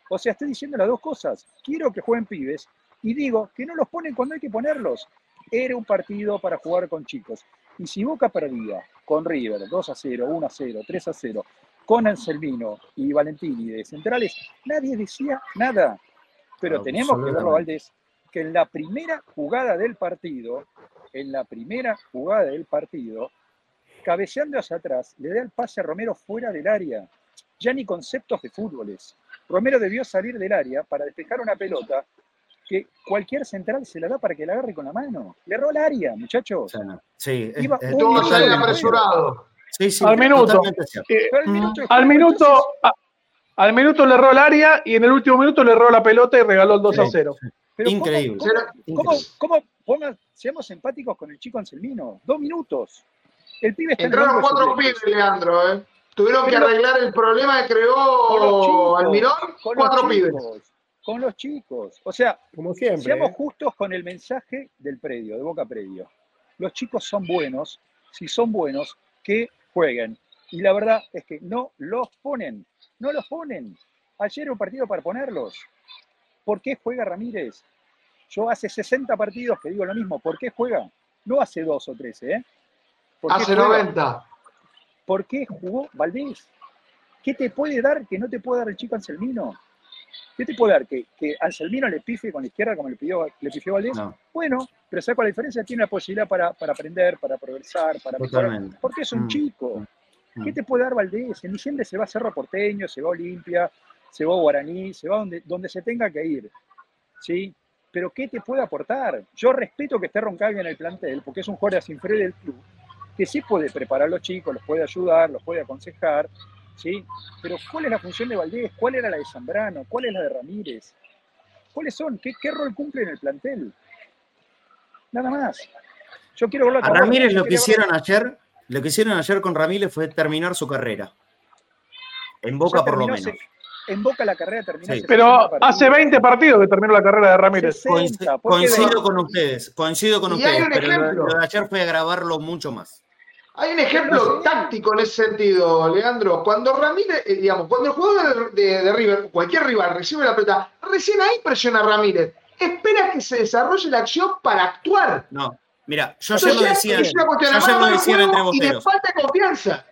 [SPEAKER 6] O sea, estoy diciendo las dos cosas. Quiero que jueguen pibes y digo que no los ponen cuando hay que ponerlos. Era un partido para jugar con chicos. Y si Boca perdía con River 2 a 0, 1 a 0, 3 a 0, con Anselmino y Valentini de centrales, nadie decía nada. Pero tenemos que verlo, Valdés, que en la primera jugada del partido, en la primera jugada del partido, cabeceando hacia atrás, le da el pase a Romero fuera del área. Ya ni conceptos de fútboles. Romero debió salir del área para despejar una pelota que cualquier central se la da para que la agarre con la mano. Le erró el área, muchachos.
[SPEAKER 2] Sí,
[SPEAKER 4] Iba todo sale apresurado.
[SPEAKER 5] Sí, sí, al minuto. Eh, al minuto, al minuto le erró el área y en el último minuto le erró la pelota y regaló el 2 a 0.
[SPEAKER 2] Increíble.
[SPEAKER 6] ¿cómo, cómo, seamos empáticos con el chico Anselmino? Dos minutos. El pibe está
[SPEAKER 4] Entraron cuatro pibes, Leandro, ¿eh? Tuvieron que arreglar el problema que creó Almirón, cuatro pibes.
[SPEAKER 6] Con los chicos. O sea,
[SPEAKER 3] como siempre.
[SPEAKER 6] Seamos ¿eh? justos con el mensaje del predio, de Boca Predio. Los chicos son buenos, si son buenos, que jueguen. Y la verdad es que no los ponen, no los ponen. Ayer era un partido para ponerlos. ¿Por qué juega Ramírez? Yo hace 60 partidos que digo lo mismo. ¿Por qué juega? No hace dos o tres, ¿eh?
[SPEAKER 4] Hace 90.
[SPEAKER 6] ¿Por qué jugó Valdés? ¿Qué te puede dar que no te puede dar el chico Anselmino? ¿Qué te puede dar? ¿Que, que Anselmino le pife con la izquierda como le, pidió, le pifió Valdés? Bueno, pero ¿sabes cuál la diferencia? Tiene la posibilidad para, aprender, para progresar, para mejorar. Porque es un mm. chico. Mm. ¿Qué te puede dar Valdés? En diciembre se va a Cerro Porteño, se va a Olimpia, se va a Guaraní, se va donde, donde se tenga que ir. ¿Sí? Pero ¿qué te puede aportar? Yo respeto que esté Roncaglia en el plantel, porque es un jugador sin fe del club, que sí puede preparar a los chicos, los puede ayudar, los puede aconsejar, ¿sí? Pero ¿cuál es la función de Valdés? ¿Cuál era la de Zambrano? ¿Cuál es la de Ramírez? ¿Cuáles son? ¿Qué, rol cumple en el plantel? Nada más. Yo quiero
[SPEAKER 2] verlo a Ramírez lo que hicieron ayer, lo que hicieron ayer con Ramírez fue terminar su carrera. En Boca por lo menos
[SPEAKER 6] en Boca la carrera terminó.
[SPEAKER 5] pero hace 20 partidos que terminó la carrera de Ramírez.
[SPEAKER 2] coincido con ustedes, coincido con ustedes, pero lo, de ayer fue agravarlo mucho más.
[SPEAKER 4] Hay un ejemplo táctico en ese sentido, Leandro. Cuando Ramírez, eh, digamos, cuando el jugador de, River, cualquier rival, recibe la pelota, recién ahí presiona a Ramírez. Espera que se desarrolle la acción para actuar.
[SPEAKER 2] No, mira, yo ayer lo decía, yo ayer lo decía entre
[SPEAKER 4] Y le falta confianza.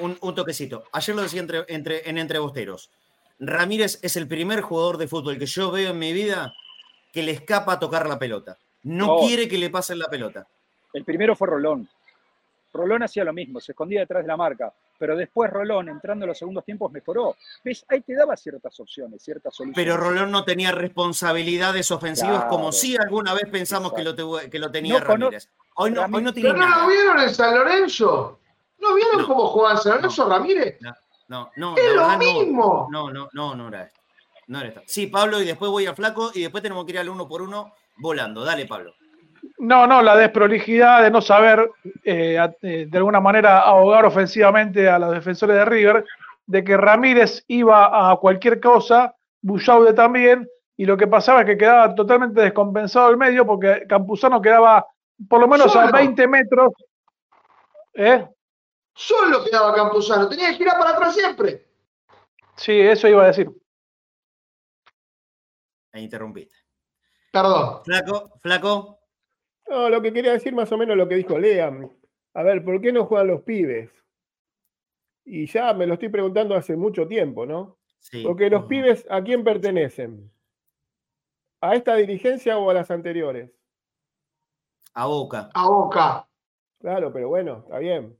[SPEAKER 2] Un, toquecito. Ayer lo decía entre, entre, en entrebosteros. Ramírez es el primer jugador de fútbol que yo veo en mi vida que le escapa a tocar la pelota. No, quiere que le pasen la pelota.
[SPEAKER 6] El primero fue Rolón. Rolón hacía lo mismo, se escondía detrás de la marca, pero después Rolón, entrando en los segundos tiempos, mejoró. ¿Ves? Ahí te daba ciertas opciones, ciertas soluciones.
[SPEAKER 2] Pero Rolón no tenía responsabilidades ofensivas como si alguna vez pensamos que lo, que lo, tenía Ramírez. Hoy no, hoy no tiene
[SPEAKER 4] ¿Pero no lo vieron en San Lorenzo? ¿No vieron cómo jugaba San Lorenzo Ramírez?
[SPEAKER 2] No, no,
[SPEAKER 4] es lo mismo.
[SPEAKER 2] No, no, no, no era esto. No era esto. Sí, Pablo, y después voy a Flaco y después tenemos que ir al uno por uno volando. Dale, Pablo.
[SPEAKER 5] No, no, la desprolijidad de no saber eh, eh, de alguna manera ahogar ofensivamente a los defensores de River, de que Ramírez iba a cualquier cosa, Bullaude también, y lo que pasaba es que quedaba totalmente descompensado el medio porque Campuzano quedaba por lo menos a 20 metros.
[SPEAKER 4] ¿eh? Solo quedaba Campuzano, tenía que girar para atrás siempre.
[SPEAKER 5] Sí, eso iba a decir.
[SPEAKER 2] Ahí interrumpiste.
[SPEAKER 4] Perdón.
[SPEAKER 2] Flaco, flaco.
[SPEAKER 3] No, lo que quería decir más o menos lo que dijo Lea. A ver, ¿por qué no juegan los pibes? Y ya me lo estoy preguntando hace mucho tiempo, ¿no? Sí. Porque los pibes, ¿a quién pertenecen? ¿A esta dirigencia o a las anteriores?
[SPEAKER 2] A Boca.
[SPEAKER 4] A Boca.
[SPEAKER 3] Claro, pero bueno, está bien.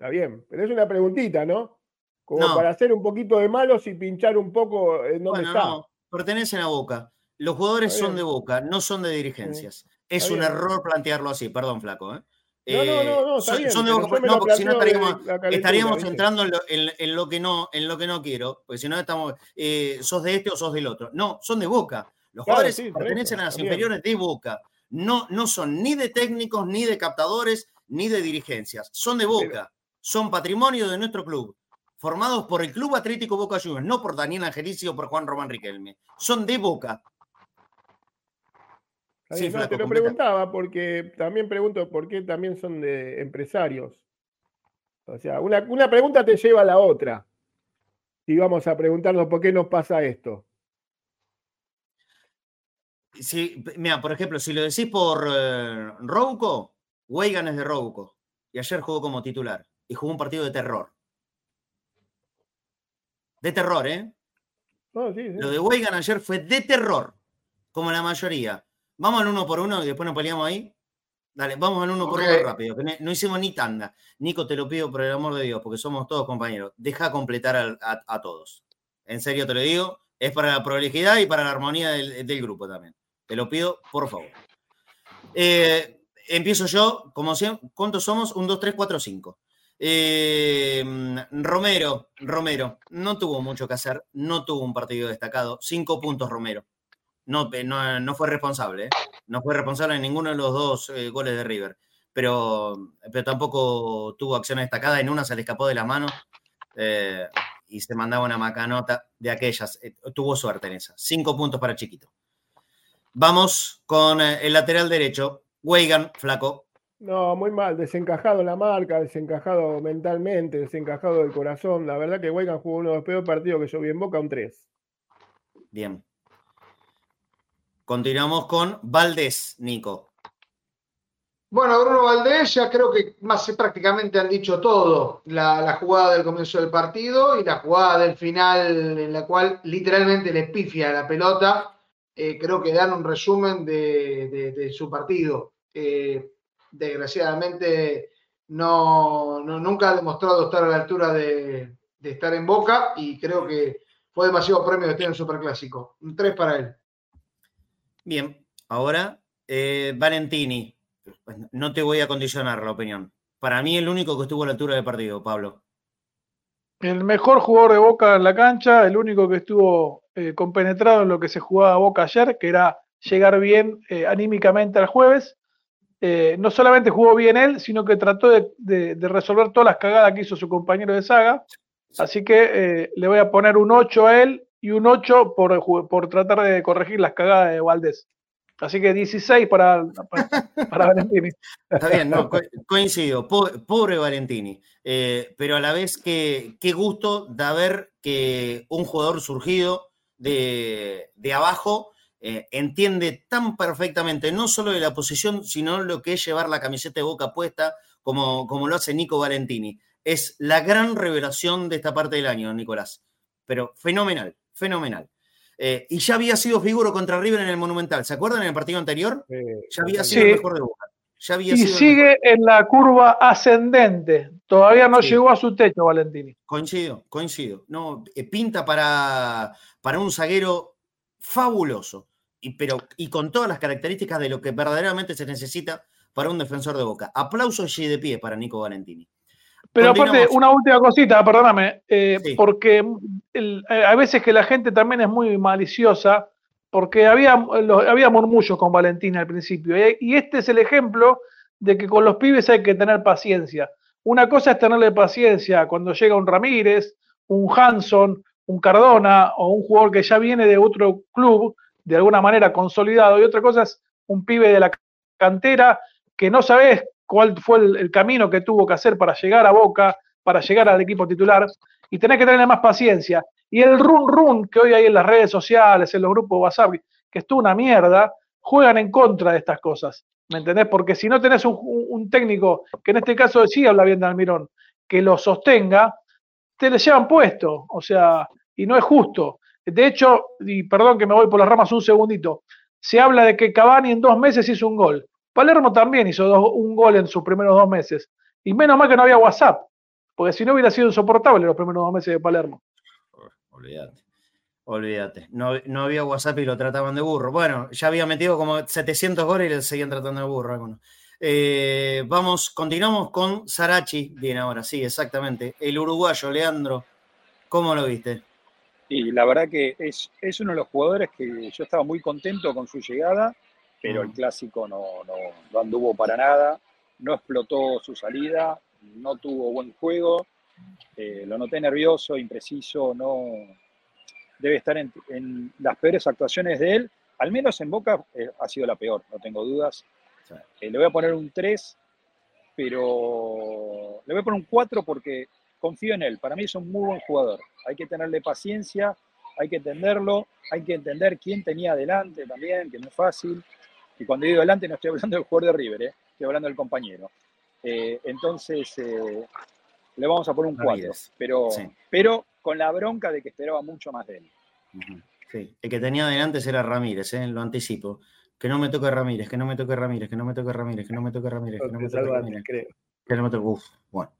[SPEAKER 3] Está bien, pero es una preguntita, ¿no? Como para hacer un poquito de malos y pinchar un poco en dónde está. No,
[SPEAKER 2] pertenecen a Boca. Los jugadores son de Boca, no son de dirigencias. Es un error plantearlo así, perdón, flaco. ¿eh?
[SPEAKER 3] No, no, no, no,
[SPEAKER 2] son, de Boca, no, porque si no estaríamos, entrando en lo, que no, en lo que no quiero, porque si no estamos, eh, sos de este o sos del otro. No, son de Boca. Los jugadores pertenecen a las inferiores de Boca. No, no son ni de técnicos, ni de captadores, ni de dirigencias. Son de Boca son patrimonio de nuestro club, formados por el Club Atlético Boca Juniors, no por Daniel Angelici o por Juan Román Riquelme. Son de Boca.
[SPEAKER 3] Sí, te lo preguntaba porque también pregunto por qué también son de empresarios. O sea, una, una pregunta te lleva a la otra. Y vamos a preguntarnos por qué nos pasa esto.
[SPEAKER 2] Si, mira, por ejemplo, si lo decís por uh, Rouco, Weigan es de Rouco y ayer jugó como titular y jugó un partido de terror. De terror, ¿eh? Lo de Weigan ayer fue de terror, como la mayoría. Vamos al uno por uno y después nos peleamos ahí. Dale, vamos al uno por uno rápido, que no hicimos ni tanda. Nico, te lo pido por el amor de Dios, porque somos todos compañeros. Deja completar a, todos. En serio te lo digo, es para la prolijidad y para la armonía del, grupo también. Te lo pido, por favor. Eh, empiezo yo, como siempre. ¿Cuántos somos? Un, dos, tres, cuatro, cinco. Eh, Romero, Romero, no tuvo mucho que hacer, no tuvo un partido destacado. Cinco puntos Romero. No, fue responsable, ¿eh? no fue responsable en ninguno de los dos eh, goles de River, pero, tampoco tuvo acciones destacadas. En una se le escapó de la mano eh, y se mandaba una macanota de aquellas. Tuvo suerte en esa. Cinco puntos para Chiquito. Vamos con el lateral derecho. Weigan, flaco.
[SPEAKER 3] No, muy mal, desencajado la marca, desencajado mentalmente, desencajado del corazón. La verdad que Weigan jugó uno de los peores partidos que yo vi en Boca, un 3.
[SPEAKER 2] Bien. Continuamos con Valdés, Nico.
[SPEAKER 4] Bueno, Bruno Valdés ya creo que más prácticamente han dicho todo. La, jugada del comienzo del partido y la jugada del final en la cual literalmente le pifia la pelota. Eh, creo que dan un resumen de, su partido. Eh, desgraciadamente no, nunca ha demostrado estar a la altura de, estar en Boca y creo que fue demasiado premio de estar en el Superclásico. Un 3 para él.
[SPEAKER 2] Bien, ahora eh, Valentini. No te voy a condicionar la opinión. Para mí el único que estuvo a la altura del partido, Pablo.
[SPEAKER 5] El mejor jugador de Boca en la cancha, el único que estuvo eh, compenetrado en lo que se jugaba Boca ayer, que era llegar bien eh, anímicamente al jueves. No solamente jugó bien él, sino que trató de, resolver todas las cagadas que hizo su compañero de saga. Así que le voy a poner un 8 a él y un 8 por, por tratar de corregir las cagadas de Valdés. Así que 16 para, para, Valentini.
[SPEAKER 2] Está bien, no, coincido. Pobre, Valentini. Eh, pero a la vez, que, qué gusto de ver que un jugador surgido de, abajo eh, entiende tan perfectamente no solo de la posición, sino lo que es llevar la camiseta de boca puesta, como, como lo hace Nico Valentini. Es la gran revelación de esta parte del año, Nicolás. Pero fenomenal fenomenal. Eh, y ya había sido figuro contra River en el Monumental. ¿Se acuerdan en el partido anterior? ya había sido el mejor de Boca.
[SPEAKER 5] y sigue en la curva ascendente. Todavía no llegó a su techo, Valentini.
[SPEAKER 2] Coincido, coincido. No, eh, pinta para, para un zaguero fabuloso. Y, pero, y con todas las características de lo que verdaderamente se necesita para un defensor de Boca. Aplausos y de pie para Nico Valentini.
[SPEAKER 5] Pero aparte, una última cosita, perdóname, eh, porque eh, a veces que la gente también es muy maliciosa, porque había, había murmullos con Valentina al principio, eh, y este es el ejemplo de que con los pibes hay que tener paciencia. Una cosa es tenerle paciencia cuando llega un Ramírez, un Hanson, un Cardona o un jugador que ya viene de otro club, de alguna manera consolidado, y otra cosa es un pibe de la cantera que no sabes cuál fue el, camino que tuvo que hacer para llegar a Boca, para llegar al equipo titular, y tenés que tener más paciencia. Y el run run que hoy hay en las redes sociales, en los grupos WhatsApp, que es una mierda, juegan en contra de estas cosas. ¿Me entendés? Porque si no tenés un, técnico, que en este caso sí habla bien de Almirón, que lo sostenga, te le llevan puesto. O sea, y no es justo. De hecho, y perdón que me voy por las ramas un segundito, se habla de que Cavani en dos meses hizo un gol. Palermo también hizo un gol en sus primeros dos meses. Y menos mal que no había WhatsApp, porque si no hubiera sido insoportable los primeros dos meses de Palermo.
[SPEAKER 2] Olvídate. Olvídate. No, había WhatsApp y lo trataban de burro. Bueno, ya había metido como 700 goles y le seguían tratando de burro eh, vamos, continuamos con Sarachi. Bien, ahora sí, exactamente. El uruguayo, Leandro, ¿cómo lo viste?
[SPEAKER 6] Y la verdad que es, es uno de los jugadores que yo estaba muy contento con su llegada pero el mm. clásico no, no, anduvo para nada, no explotó su salida, no tuvo buen juego, eh, lo noté nervioso, impreciso, no debe estar en, las peores actuaciones de él, al menos en Boca eh, ha sido la peor, no tengo dudas. Eh, le voy a poner un 3, pero le voy a poner un 4 porque confío en él, para mí es un muy buen jugador, hay que tenerle paciencia, hay que entenderlo, hay que entender quién tenía adelante también, que no es fácil. Y cuando digo delante no estoy hablando del jugador de River, ¿eh? estoy hablando del compañero. Eh, entonces, eh, le vamos a poner un 4, pero, pero con la bronca de que esperaba mucho más de él.
[SPEAKER 2] Sí, el que tenía adelante era Ramírez, lo anticipo. Que no me toque Ramírez, que no me toque Ramírez, que no me toque Ramírez, que no me toque Ramírez, que no me toque Ramírez. Que no me toque, uf, bueno,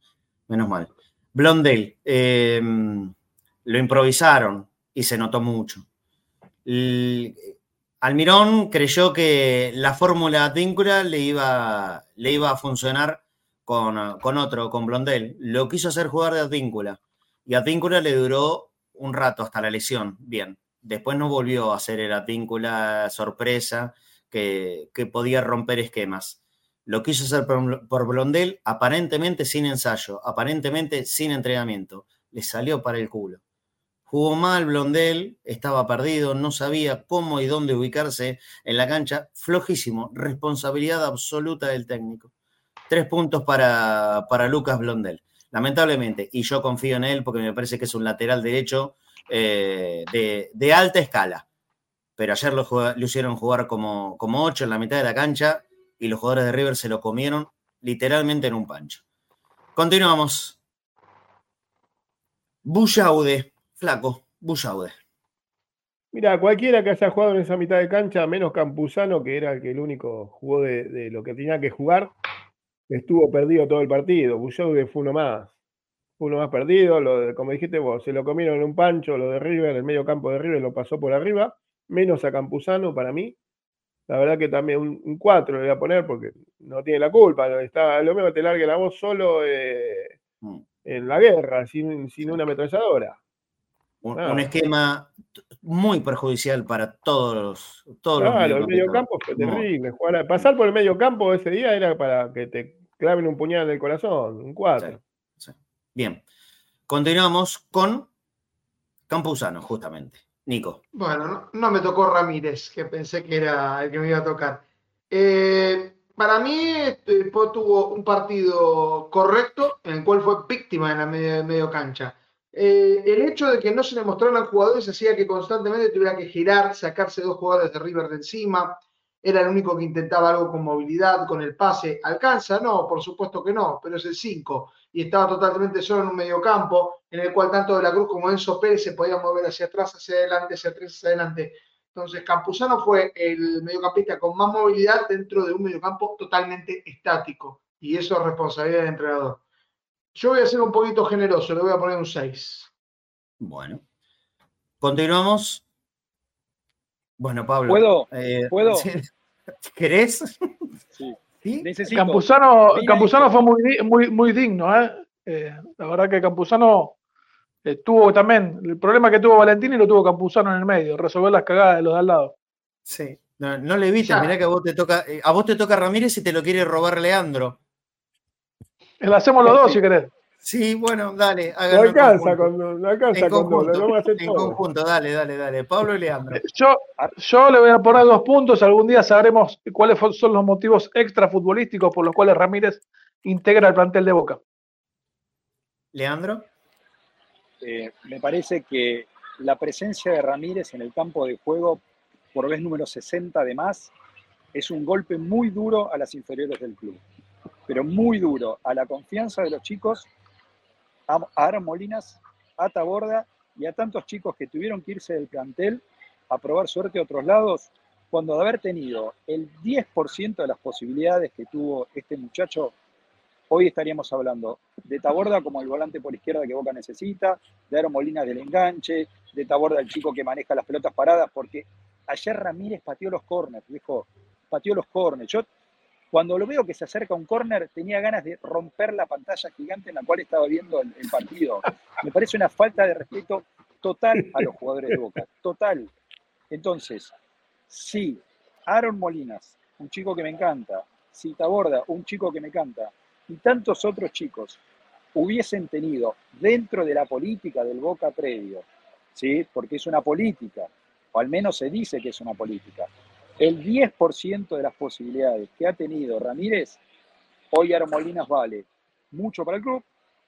[SPEAKER 2] menos mal. Blondel, lo improvisaron y se notó mucho. Almirón creyó que la fórmula Advíncula le iba, le iba a funcionar con, otro, con Blondel. Lo quiso hacer jugar de Advíncula y Advíncula le duró un rato hasta la lesión. Bien, después no volvió a hacer el Advíncula sorpresa que, podía romper esquemas. Lo quiso hacer por, Blondel aparentemente sin ensayo, aparentemente sin entrenamiento. le salió para el culo. Jugó mal Blondel, estaba perdido, no sabía cómo y dónde ubicarse en la cancha. Flojísimo, responsabilidad absoluta del técnico. Tres puntos para, para Lucas Blondel, lamentablemente. Y yo confío en él porque me parece que es un lateral derecho eh, de, alta escala. Pero ayer lo, hicieron jugar como, como ocho en la mitad de la cancha y los jugadores de River se lo comieron literalmente en un pancho. Continuamos. Bullaude, flaco, Bullaude.
[SPEAKER 3] Mira, cualquiera que haya jugado en esa mitad de cancha, menos Campuzano, que era el que el único jugó de, lo que tenía que jugar, estuvo perdido todo el partido. Bullaude fue uno más. Fue uno más perdido. Lo como dijiste vos, se lo comieron en un pancho, lo de River, el medio campo de River lo pasó por arriba, menos a Campuzano para mí. La verdad que también un 4 le voy a poner porque no tiene la culpa. Está, lo mismo te largue la voz solo eh, mm. en la guerra, sin, sin una ametralladora.
[SPEAKER 2] Un, esquema muy perjudicial para todos, todos
[SPEAKER 3] claro, el medio campo fue terrible. pasar por el medio campo ese día era para que te claven un puñal en el corazón, un 4.
[SPEAKER 2] Bien. Continuamos con Campuzano, justamente. Nico.
[SPEAKER 4] Bueno, no, me tocó Ramírez, que pensé que era el que me iba a tocar. Eh, para mí, este, tuvo un partido correcto en el cual fue víctima en la medio, medio cancha. Eh, el hecho de que no se le mostraran jugadores hacía que constantemente tuviera que girar, sacarse dos jugadores de River de encima. Era el único que intentaba algo con movilidad, con el pase. ¿Alcanza? No, por supuesto que no, pero es el 5 y estaba totalmente solo en un mediocampo en el cual tanto De la Cruz como Enzo Pérez se podían mover hacia atrás, hacia adelante, hacia atrás, hacia adelante. Entonces, Campuzano fue el mediocampista con más movilidad dentro de un mediocampo totalmente estático y eso es responsabilidad del entrenador. Yo voy a ser un poquito generoso, le voy a poner un 6.
[SPEAKER 2] Bueno. Continuamos. Bueno, Pablo.
[SPEAKER 6] ¿Puedo? Eh, ¿Puedo?
[SPEAKER 2] ¿Querés?
[SPEAKER 5] Sí. Campuzano, fue muy, muy, muy digno. ¿eh? ¿eh? la verdad que Campuzano eh, tuvo también el problema que tuvo Valentini lo tuvo Campuzano en el medio, resolver las cagadas de los de al lado.
[SPEAKER 2] Sí, no, le evitas, mirá que a vos te toca, eh, a vos te toca Ramírez y te lo quiere robar Leandro.
[SPEAKER 5] Lo hacemos los dos si querés.
[SPEAKER 2] Sí, bueno, dale.
[SPEAKER 3] No alcanza con, no alcanza en conjunto,
[SPEAKER 2] en conjunto, dale, dale, dale. Pablo y Leandro.
[SPEAKER 5] Yo, yo le voy a poner dos puntos. Algún día sabremos cuáles son los motivos extra futbolísticos por los cuales Ramírez integra el plantel de Boca.
[SPEAKER 2] Leandro.
[SPEAKER 6] Eh, me parece que la presencia de Ramírez en el campo de juego, por vez número 60 además, es un golpe muy duro a las inferiores del club. Pero muy duro a la confianza de los chicos a Aaron Molinas, a Taborda y a tantos chicos que tuvieron que irse del plantel a probar suerte a otros lados, cuando de haber tenido el 10% de las posibilidades que tuvo este muchacho, hoy estaríamos hablando de Taborda como el volante por izquierda que Boca necesita, de Aaron Molinas del enganche, de Taborda el chico que maneja las pelotas paradas, porque ayer Ramírez pateó los corners, dijo, pateó los corners. Yo cuando lo veo que se acerca un córner, tenía ganas de romper la pantalla gigante en la cual estaba viendo el, partido. Me parece una falta de respeto total a los jugadores de Boca, total. Entonces, si Aaron Molinas, un chico que me encanta, si Taborda, un chico que me encanta, y tantos otros chicos hubiesen tenido dentro de la política del Boca previo, ¿sí? porque es una política, o al menos se dice que es una política, el 10% de las posibilidades que ha tenido Ramírez, hoy Armolinas vale mucho para el club,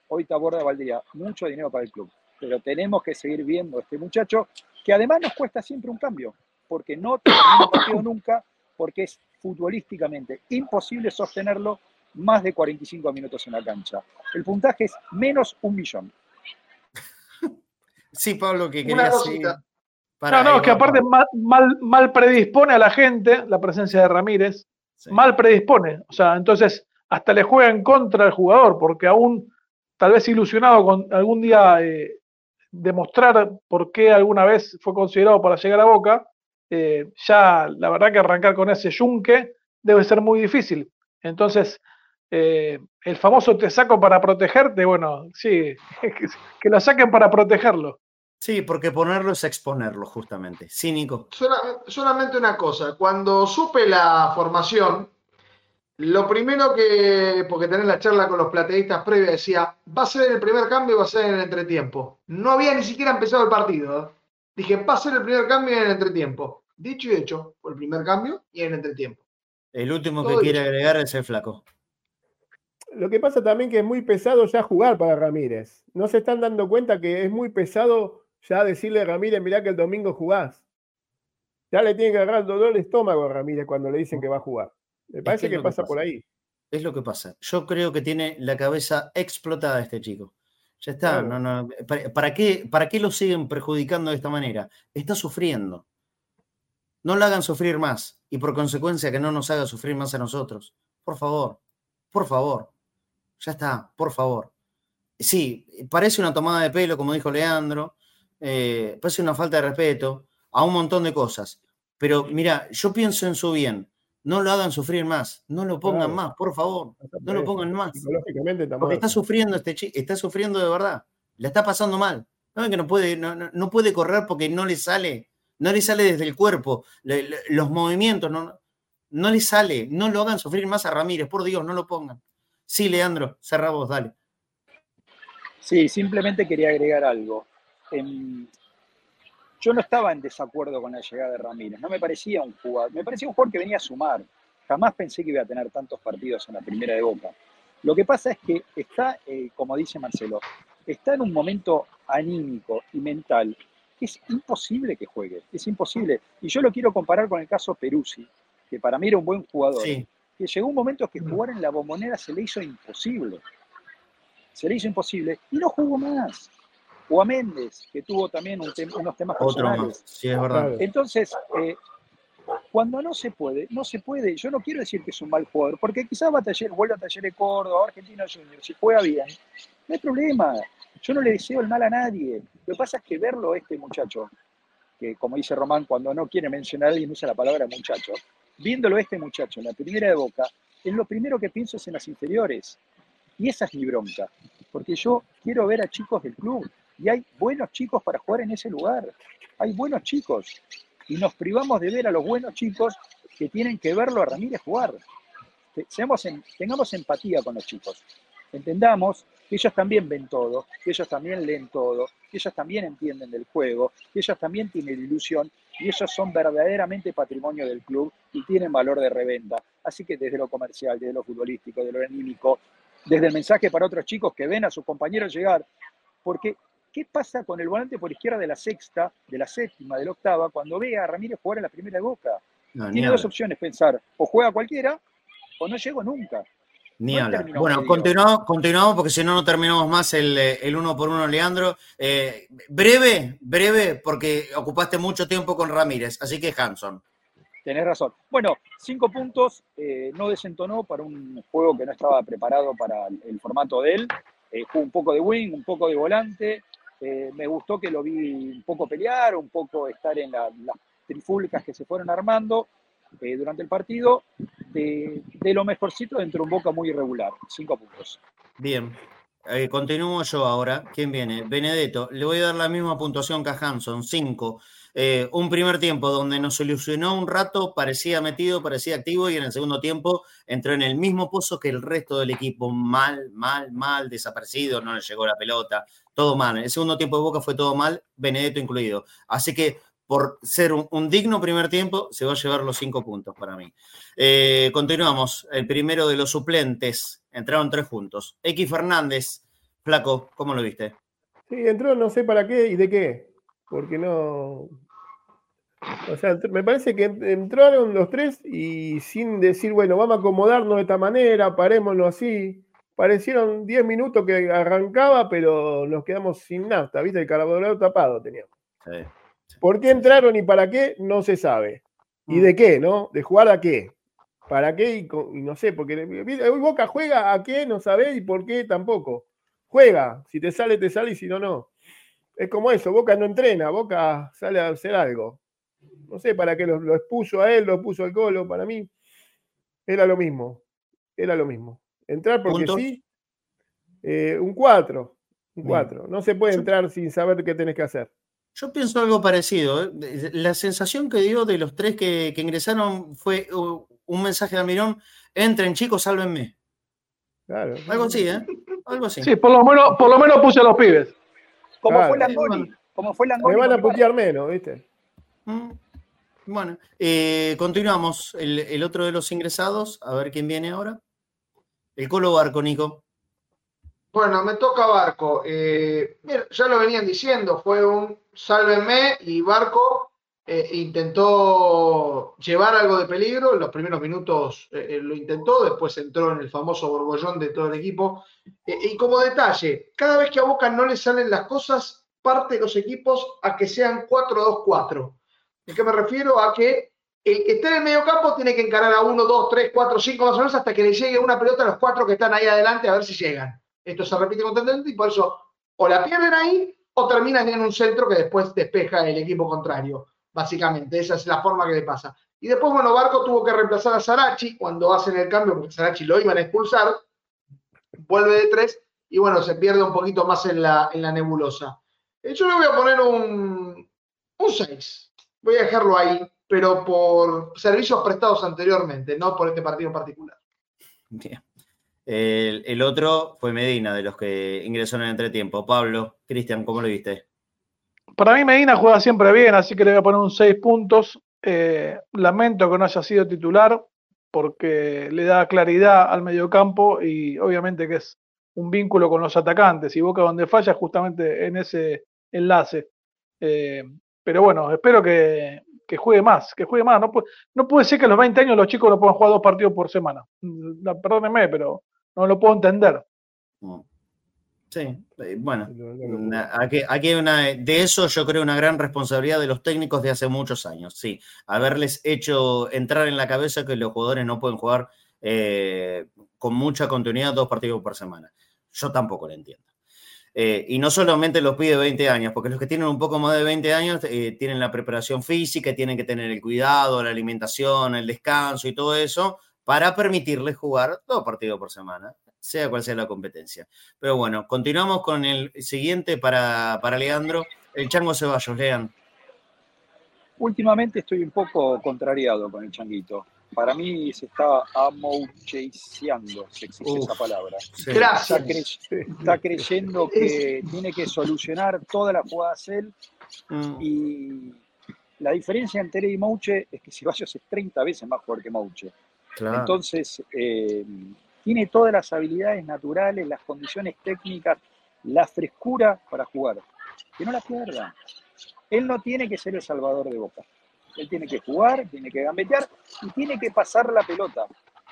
[SPEAKER 6] hoy Taborda valdría mucho dinero para el club. Pero tenemos que seguir viendo a este muchacho, que además nos cuesta siempre un cambio, porque no termina partido nunca, porque es futbolísticamente imposible sostenerlo más de 45 minutos en la cancha. El puntaje es menos un millón.
[SPEAKER 2] Sí, Pablo, que quería
[SPEAKER 5] no, no, que aparte mal, mal, predispone a la gente la presencia de Ramírez. Mal predispone. O sea, entonces hasta le juega en contra al jugador, porque aún tal vez ilusionado con algún día eh, demostrar por qué alguna vez fue considerado para llegar a Boca, eh, ya la verdad que arrancar con ese yunque debe ser muy difícil. Entonces, eh, el famoso te saco para protegerte, bueno, sí, que lo saquen para protegerlo.
[SPEAKER 2] Sí, porque ponerlo es exponerlo, justamente. Cínico.
[SPEAKER 4] solamente una cosa. Cuando supe la formación, Lo primero que, porque tenés la charla con los plateístas previa, decía, va a ser el primer cambio y va a ser en el entretiempo. No había ni siquiera empezado el partido. ¿eh? Dije, va a ser el primer cambio y en el entretiempo. Dicho y hecho, fue el primer cambio y en el entretiempo.
[SPEAKER 2] El último que quiere agregar es el flaco.
[SPEAKER 3] Lo que pasa también que es muy pesado ya jugar para Ramírez. No se están dando cuenta que es muy pesado ya decirle a Ramírez, mirá que el domingo jugás. Ya le tiene que agarrar dolor de estómago a Ramírez cuando le dicen que va a jugar. Me parece que, pasa, por ahí.
[SPEAKER 2] Es lo que pasa. Yo creo que tiene la cabeza explotada este chico. Ya está. ¿para, qué, ¿Para qué lo siguen perjudicando de esta manera? Está sufriendo. No lo hagan sufrir más y por consecuencia que no nos haga sufrir más a nosotros. Por favor, por favor. Ya está, por favor. Sí, parece una tomada de pelo, como dijo Leandro, eh, parece una falta de respeto a un montón de cosas. Pero mira, yo pienso en su bien. No lo hagan sufrir más, no lo pongan más, por favor, no lo pongan más. Porque está sufriendo este chico, está sufriendo de verdad, le está pasando mal. No que no puede, no, no, puede correr porque no le sale, no le sale desde el cuerpo, los movimientos, no, no le sale, no lo hagan sufrir más a Ramírez, por Dios, no lo pongan. Sí, Leandro, cerra vos, dale.
[SPEAKER 6] Sí, simplemente quería agregar algo. Yo no estaba en desacuerdo con la llegada de Ramírez, no me parecía un jugador, me parecía un jugador que venía a sumar. Jamás pensé que iba a tener tantos partidos en la primera de Boca. Lo que pasa es que está, eh, como dice Marcelo, está en un momento anímico y mental que es imposible que juegue, es imposible. Y yo lo quiero comparar con el caso Peruzzi, que para mí era un buen jugador, sí que llegó un momento que jugar en la bombonera se le hizo imposible. Se le hizo imposible y no jugó más. O a Méndez, que tuvo también unos temas personales.
[SPEAKER 2] Sí, es verdad.
[SPEAKER 6] Entonces, eh, cuando no se puede, no se puede. Yo no quiero decir que es un mal jugador, porque quizás va a taller, vuelva a Taller de Córdoba, Argentina Junior, si juega bien, no hay problema. Yo no le deseo el mal a nadie. Lo que pasa es que verlo este muchacho, que como dice Román, cuando no quiere mencionar a alguien usa la palabra muchacho, viéndolo este muchacho en la primera de Boca, es lo primero que pienso es en las inferiores. Y esa es mi bronca, porque yo quiero ver a chicos del club y hay buenos chicos para jugar en ese lugar. Hay buenos chicos y nos privamos de ver a los buenos chicos que tienen que verlo a Ramírez jugar. Seamos tengamos empatía con los chicos. Entendamos que ellos también ven todo, que ellos también leen todo, que ellos también entienden del juego, que ellos también tienen ilusión y ellos son verdaderamente patrimonio del club y tienen valor de reventa. Así que desde lo comercial, desde lo futbolístico, desde lo anímico, desde el mensaje para otros chicos que ven a sus compañeros llegar, porque ¿qué pasa con el volante por izquierda de la sexta, de la séptima, de la octava, cuando ve a Ramírez jugar en la primera de Boca? Tiene dos opciones, pensar, o juega cualquiera o no llego nunca.
[SPEAKER 2] Ni hablar. Bueno, continuamos, continuamos porque si no, no terminamos más el, eh, el uno por uno, Leandro. Eh, breve, breve, porque ocupaste mucho tiempo con Ramírez, así que Hanson.
[SPEAKER 6] Tenés razón. Bueno, cinco puntos, eh, no desentonó para un juego que no estaba preparado para el, formato de él. jugó un poco de wing, un poco de volante. Me gustó que lo vi un poco pelear, un poco estar en las trifulcas que se fueron armando. Eh, durante el partido de, lo mejorcito dentro de un Boca muy irregular. Cinco puntos.
[SPEAKER 2] Bien. Eh, continúo yo ahora. ¿Quién viene? Benedetto. Le voy a dar la misma puntuación que a Hanson. Cinco. Eh, un primer tiempo donde nos solucionó un rato, parecía metido, parecía activo y en el segundo tiempo entró en el mismo pozo que el resto del equipo. Mal, mal, mal, desaparecido, no le llegó la pelota, todo mal. El segundo tiempo de Boca fue todo mal, Benedetto incluido. Así que por ser un, digno primer tiempo, se va a llevar los cinco puntos para mí. Eh, continuamos. El primero de los suplentes. Entraron tres juntos. X Fernández. Flaco, ¿cómo lo viste?
[SPEAKER 3] Sí, entró no sé para qué y de qué. Porque no. O sea, me parece que entraron los tres y sin decir, bueno, vamos a acomodarnos de esta manera, parémonos así. Parecieron diez minutos que arrancaba, pero nos quedamos sin nafta, ¿viste? El carburador tapado teníamos. Sí. ¿Por qué entraron y para qué? No se sabe. ¿Y mm. de qué, no? ¿De jugar a qué? ¿Para qué? Y, no sé, porque hoy Boca juega a qué, no sabe y por qué tampoco. Juega, si te sale, te sale y si no, no. Es como eso, Boca no entrena, Boca sale a hacer algo. No sé para qué lo, expuso a él, lo puso al colo, para mí era lo mismo. Era lo mismo. Entrar porque sí, eh, un 4. Un 4. No se puede entrar sin saber qué tenés que hacer.
[SPEAKER 2] Yo pienso algo parecido. ¿eh? La sensación que dio de los tres que, ingresaron fue un mensaje de Almirón, entren chicos, sálvenme.
[SPEAKER 3] Claro.
[SPEAKER 2] Algo así, ¿eh? Algo así.
[SPEAKER 5] Sí, por lo menos, por lo menos puse a los pibes.
[SPEAKER 6] Como
[SPEAKER 3] Claro.
[SPEAKER 6] fue Langoni. Como fue Langoni.
[SPEAKER 3] Me van a putear menos, ¿viste?
[SPEAKER 2] Mm. Bueno, eh, continuamos. El, el otro de los ingresados, a ver quién viene ahora. El Colo Barco, Nico.
[SPEAKER 4] Bueno, me toca Barco. Eh, ya lo venían diciendo, fue un sálvenme y Barco eh, intentó llevar algo de peligro. En los primeros minutos eh, eh, lo intentó, después entró en el famoso borbollón de todo el equipo. Y como detalle, cada vez que a Boca no le salen las cosas, parte los equipos a que sean 4-2-4. ¿A qué me refiero? A que el que esté en el medio campo tiene que encarar a 1, 2, 3, 4, 5 más o menos hasta que le llegue una pelota a los cuatro que están ahí adelante a ver si llegan. Esto se repite constantemente y por eso o la pierden ahí o terminan en un centro que después despeja el equipo contrario. Básicamente, esa es la forma que le pasa. Y después, bueno, Barco tuvo que reemplazar a Sarachi cuando hacen el cambio, porque Sarachi lo iban a expulsar. Vuelve de tres y bueno, se pierde un poquito más en la, en la nebulosa. Eh, Yo le voy a poner un, un 6. Voy a dejarlo ahí, pero por servicios prestados anteriormente, no por este partido en particular.
[SPEAKER 2] Bien. El, el otro fue Medina, de los que ingresó en el entretiempo. Pablo, Cristian, ¿cómo lo viste?
[SPEAKER 5] Para mí Medina juega siempre bien, así que le voy a poner un 6 puntos. Eh, lamento que no haya sido titular porque le da claridad al mediocampo y obviamente que es un vínculo con los atacantes y Boca donde falla justamente en ese enlace. Eh, pero bueno, espero que, que juegue más, que juegue más. No puede, no puede ser que a los 20 años los chicos no puedan jugar dos partidos por semana. Mm, la- Perdónenme, pero no lo puedo entender.
[SPEAKER 2] Sí, eh, bueno, aquí hay una, de eso yo creo una gran responsabilidad de los técnicos de hace muchos años, sí, haberles hecho entrar en la cabeza que los jugadores no pueden jugar eh, con mucha continuidad dos partidos por semana. Yo tampoco lo entiendo. Eh, y no solamente los pide 20 años, porque los que tienen un poco más de 20 años eh, tienen la preparación física, tienen que tener el cuidado, la alimentación, el descanso y todo eso para permitirles jugar dos partidos por semana, sea cual sea la competencia. Pero bueno, continuamos con el siguiente para, para Leandro, el Chango Ceballos, lean.
[SPEAKER 6] Últimamente estoy un poco contrariado con el changuito. Para mí se está amoucheseando, si existe
[SPEAKER 2] Uf.
[SPEAKER 6] esa palabra.
[SPEAKER 2] Sí.
[SPEAKER 4] Gracias.
[SPEAKER 6] Está, cre- está creyendo que tiene que solucionar todas las jugadas él
[SPEAKER 2] Mm,
[SPEAKER 6] y la diferencia entre él y Mouche es que Ceballos es 30 veces más fuerte que Mouche.
[SPEAKER 2] claro.
[SPEAKER 6] Entonces, eh, tiene todas las habilidades naturales, las condiciones técnicas, la frescura para jugar. Que no la pierda. Él no tiene que ser el salvador de Boca. Él tiene que jugar, tiene que gambetear y tiene que pasar la pelota.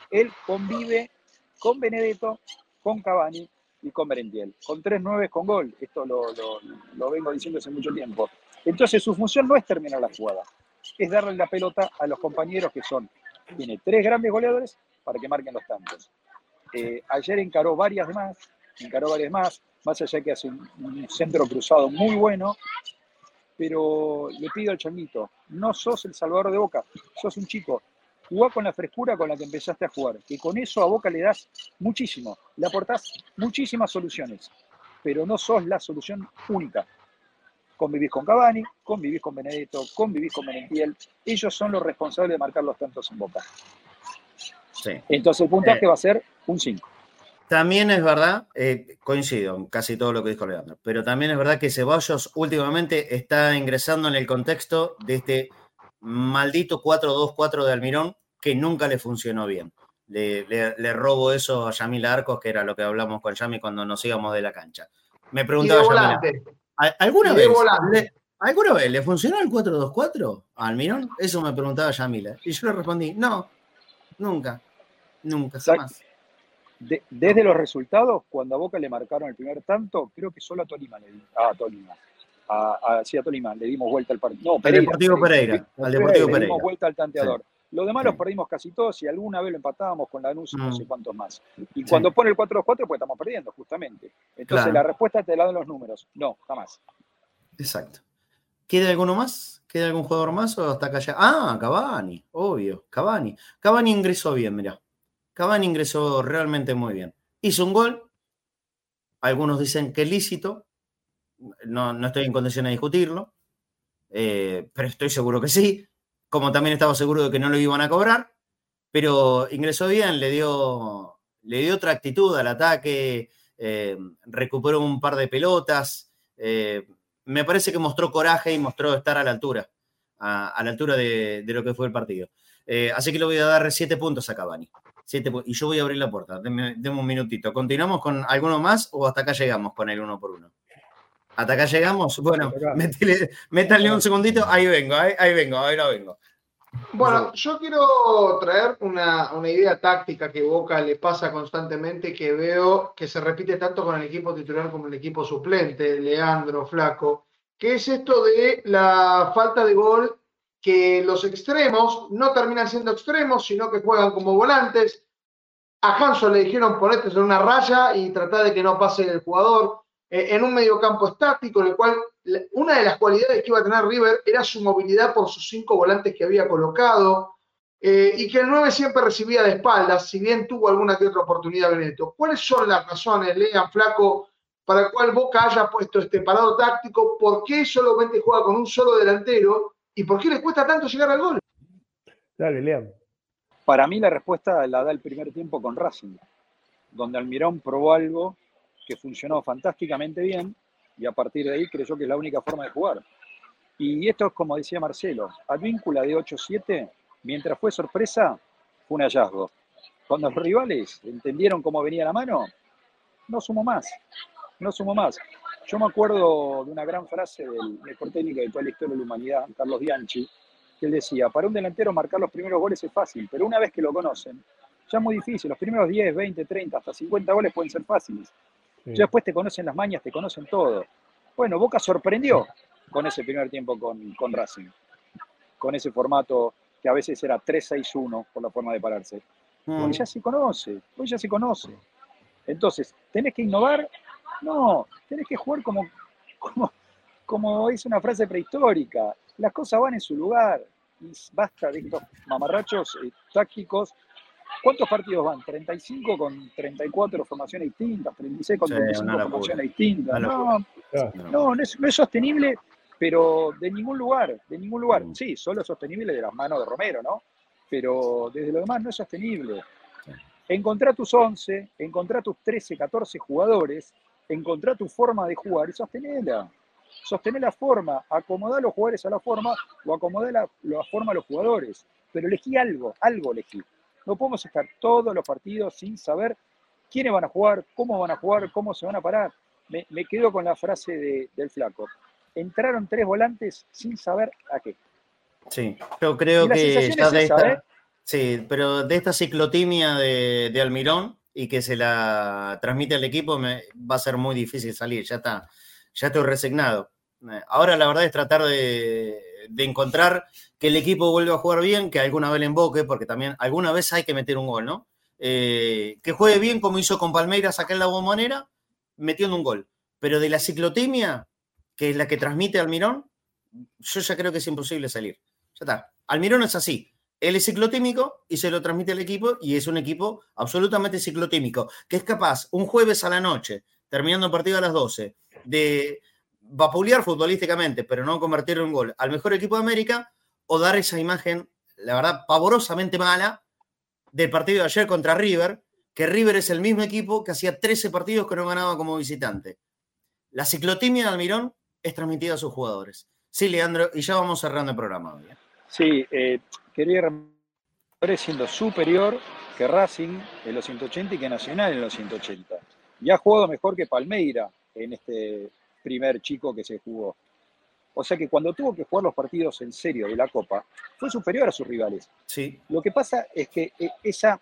[SPEAKER 6] Él convive con Benedetto, con Cavani y con Merentiel. Con tres nueves con gol. Esto lo, vengo diciendo hace mucho tiempo. Entonces su función no es terminar la jugada, es darle la pelota a los compañeros que son. Tiene tres grandes goleadores para que marquen los tantos. Eh, ayer encaró varias más, encaró varias más, más allá que hace un centro cruzado muy bueno, pero le pido al changuito, no sos el salvador de Boca, sos un chico. Jugá con la frescura con la que empezaste a jugar, que con eso a Boca le das muchísimo, le aportás muchísimas soluciones, pero no sos la solución única. Convivís con Cavani, convivís con Benedetto, convivís con Merentiel, ellos son los responsables de marcar los tantos en Boca.
[SPEAKER 2] Sí.
[SPEAKER 6] Entonces el puntaje
[SPEAKER 2] Eh.
[SPEAKER 6] va a ser un 5.
[SPEAKER 2] También es verdad, eh, coincido en casi todo lo que dijo Leandro, pero también es verdad que Ceballos últimamente está ingresando en el contexto de este maldito 4-2-4 de Almirón que nunca le funcionó bien. Le, le- le robo eso a Yamil Arcos, que era lo que hablamos con Yami cuando nos íbamos de la cancha. Me preguntaba. ¿al- ¿alguna vez, le, ¿alguna vez le funcionó el 4-2-4 a Almirón? Eso me preguntaba Yamila. Y yo le respondí, no, nunca, nunca,
[SPEAKER 6] Exacto.
[SPEAKER 2] jamás.
[SPEAKER 6] De- desde los resultados, cuando a Boca le marcaron el primer tanto, creo que solo a Tolima le dimos. Ah, a Tolima. A, a- sí, a Tolima le dimos vuelta al partido. No,
[SPEAKER 2] Al Deportivo Pereira, al Deportivo
[SPEAKER 6] le
[SPEAKER 2] Pereira.
[SPEAKER 6] dimos vuelta al tanteador. Los demás
[SPEAKER 2] Sí.
[SPEAKER 6] los perdimos casi todos y alguna vez lo empatábamos con Lanús y no
[SPEAKER 2] Mm.
[SPEAKER 6] sé cuántos más. Y cuando pone el 4-2-4, pues estamos perdiendo, justamente. Entonces
[SPEAKER 2] Claro.
[SPEAKER 6] la respuesta te la dan los números. No, jamás.
[SPEAKER 2] Exacto. ¿Queda alguno más? ¿Queda algún jugador más o hasta acá ya? Ah, Cavani, obvio, Cavani. Cavani ingresó bien, mirá. Cavani ingresó realmente muy bien. Hizo un gol. Algunos dicen que lícito. No, no estoy en condición de discutirlo. eh, pero estoy seguro que sí. Como también estaba seguro de que no lo iban a cobrar. pero ingresó bien, le dio, le dio otra actitud al ataque, eh, recuperó un par de pelotas. Eh, me parece que mostró coraje y mostró estar a la altura, a, la altura de, lo que fue el partido. Así que le voy a dar siete puntos a Cavani. Y yo voy a abrir la puerta. Deme, un minutito. ¿Continuamos con alguno más o hasta acá llegamos con el uno por uno? ¿Hasta acá llegamos? Bueno, métale, un segundito. Ahí vengo, ahí, ahí vengo, ahí lo vengo.
[SPEAKER 4] Bueno, yo quiero traer una, idea táctica que Boca le pasa constantemente, que veo que se repite tanto con el equipo titular como el equipo suplente, Leandro, Flaco, que es esto de la falta de gol, que los extremos no terminan siendo extremos, sino que juegan como volantes. A Hanson le dijeron ponete en una raya y tratar de que no pase el jugador. Eh, en un mediocampo estático, en el cual una de las cualidades que iba a tener River era su movilidad por sus cinco volantes que había colocado, eh, y que el 9 siempre recibía de espaldas, si bien tuvo alguna que otra oportunidad Benedetto. ¿Cuáles son las razones, Lean Flaco, para el cual Boca haya puesto este parado táctico? ¿Por qué solamente juega con un solo delantero? ¿Y por qué le cuesta tanto llegar al gol?
[SPEAKER 3] Dale, Lean.
[SPEAKER 6] Para mí la respuesta la da el primer tiempo con Racing, donde Almirón probó algo que funcionó fantásticamente bien y a partir de ahí creyó que es la única forma de jugar. Y esto es como decía Marcelo, Advíncula de 8-7, mientras fue sorpresa, fue un hallazgo. Cuando los rivales entendieron cómo venía la mano, no sumo más, no sumo más. Yo me acuerdo de una gran frase del mejor técnico de toda la historia de la humanidad, Carlos Bianchi, que él decía, para un delantero marcar los primeros goles es fácil, pero una vez que lo conocen, ya es muy difícil. Los primeros 10, 20, 30, hasta 50 goles pueden ser fáciles. Ya después te conocen las mañas, te conocen todo. Bueno, Boca sorprendió con ese primer tiempo con, con Racing, con ese formato que a veces era 3-6-1 por la forma de pararse. Mm. Hoy ya se conoce, hoy ya se conoce. Entonces, ¿tenés que innovar? No, tenés que jugar como, como, como es una frase prehistórica. Las cosas van en su lugar y basta de estos mamarrachos eh, tácticos ¿Cuántos partidos van? ¿35 con 34 formaciones distintas? ¿36 con 35 formaciones distintas? No, no, no, es, sostenible, pero de ningún lugar, de ningún lugar. Mm. Sí, solo es sostenible de las manos de Romero, ¿no? Pero desde lo demás no es sostenible. Encontrá tus 11, encontrá tus 13, 14 jugadores, encontrá tu forma de jugar y sostenela. Sostener la forma, acomodá a los jugadores a la forma o acomodá la, la forma a los jugadores. Pero elegí algo, algo elegí. No podemos estar todos los partidos sin saber quiénes van a jugar, cómo van a jugar, cómo se van a parar. Me, quedo con la frase del flaco. Entraron tres volantes sin saber a qué.
[SPEAKER 2] Sí, yo creo que ya de esta, ¿eh? sí, pero de esta ciclotimia de, Almirón y que se la transmite al equipo me, va a ser muy difícil salir. Ya está, ya estoy resignado. Eh, ahora la verdad es tratar de, encontrar que el equipo vuelva a jugar bien, que alguna vez le emboque, porque también alguna vez hay que meter un gol, ¿no? Eh, que juegue bien como hizo con Palmeiras acá en la bombonera, metiendo un gol. Pero de la ciclotimia, que es la que transmite Almirón, yo ya creo que es imposible salir. Ya está. Almirón es así. Él es ciclotímico y se lo transmite al equipo y es un equipo absolutamente ciclotímico, que es capaz un jueves a la noche, terminando el partido a las 12, de vapulear futbolísticamente, pero no convertir en gol al mejor equipo de América o dar esa imagen, la verdad, pavorosamente mala del partido de ayer contra River, que River es el mismo equipo que hacía 13 partidos que no ganaba como visitante. La ciclotimia de Almirón es transmitida a sus jugadores. Sí, Leandro, y ya vamos cerrando el programa.
[SPEAKER 6] ¿eh? Sí, eh, quería siendo superior que Racing en los 180 y que Nacional en los 180. Y ha jugado mejor que Palmeira en este primer chico que se jugó. O sea que cuando tuvo que jugar los partidos en serio de la Copa, fue superior a sus rivales.
[SPEAKER 2] Sí.
[SPEAKER 6] Lo que pasa es que eh, esa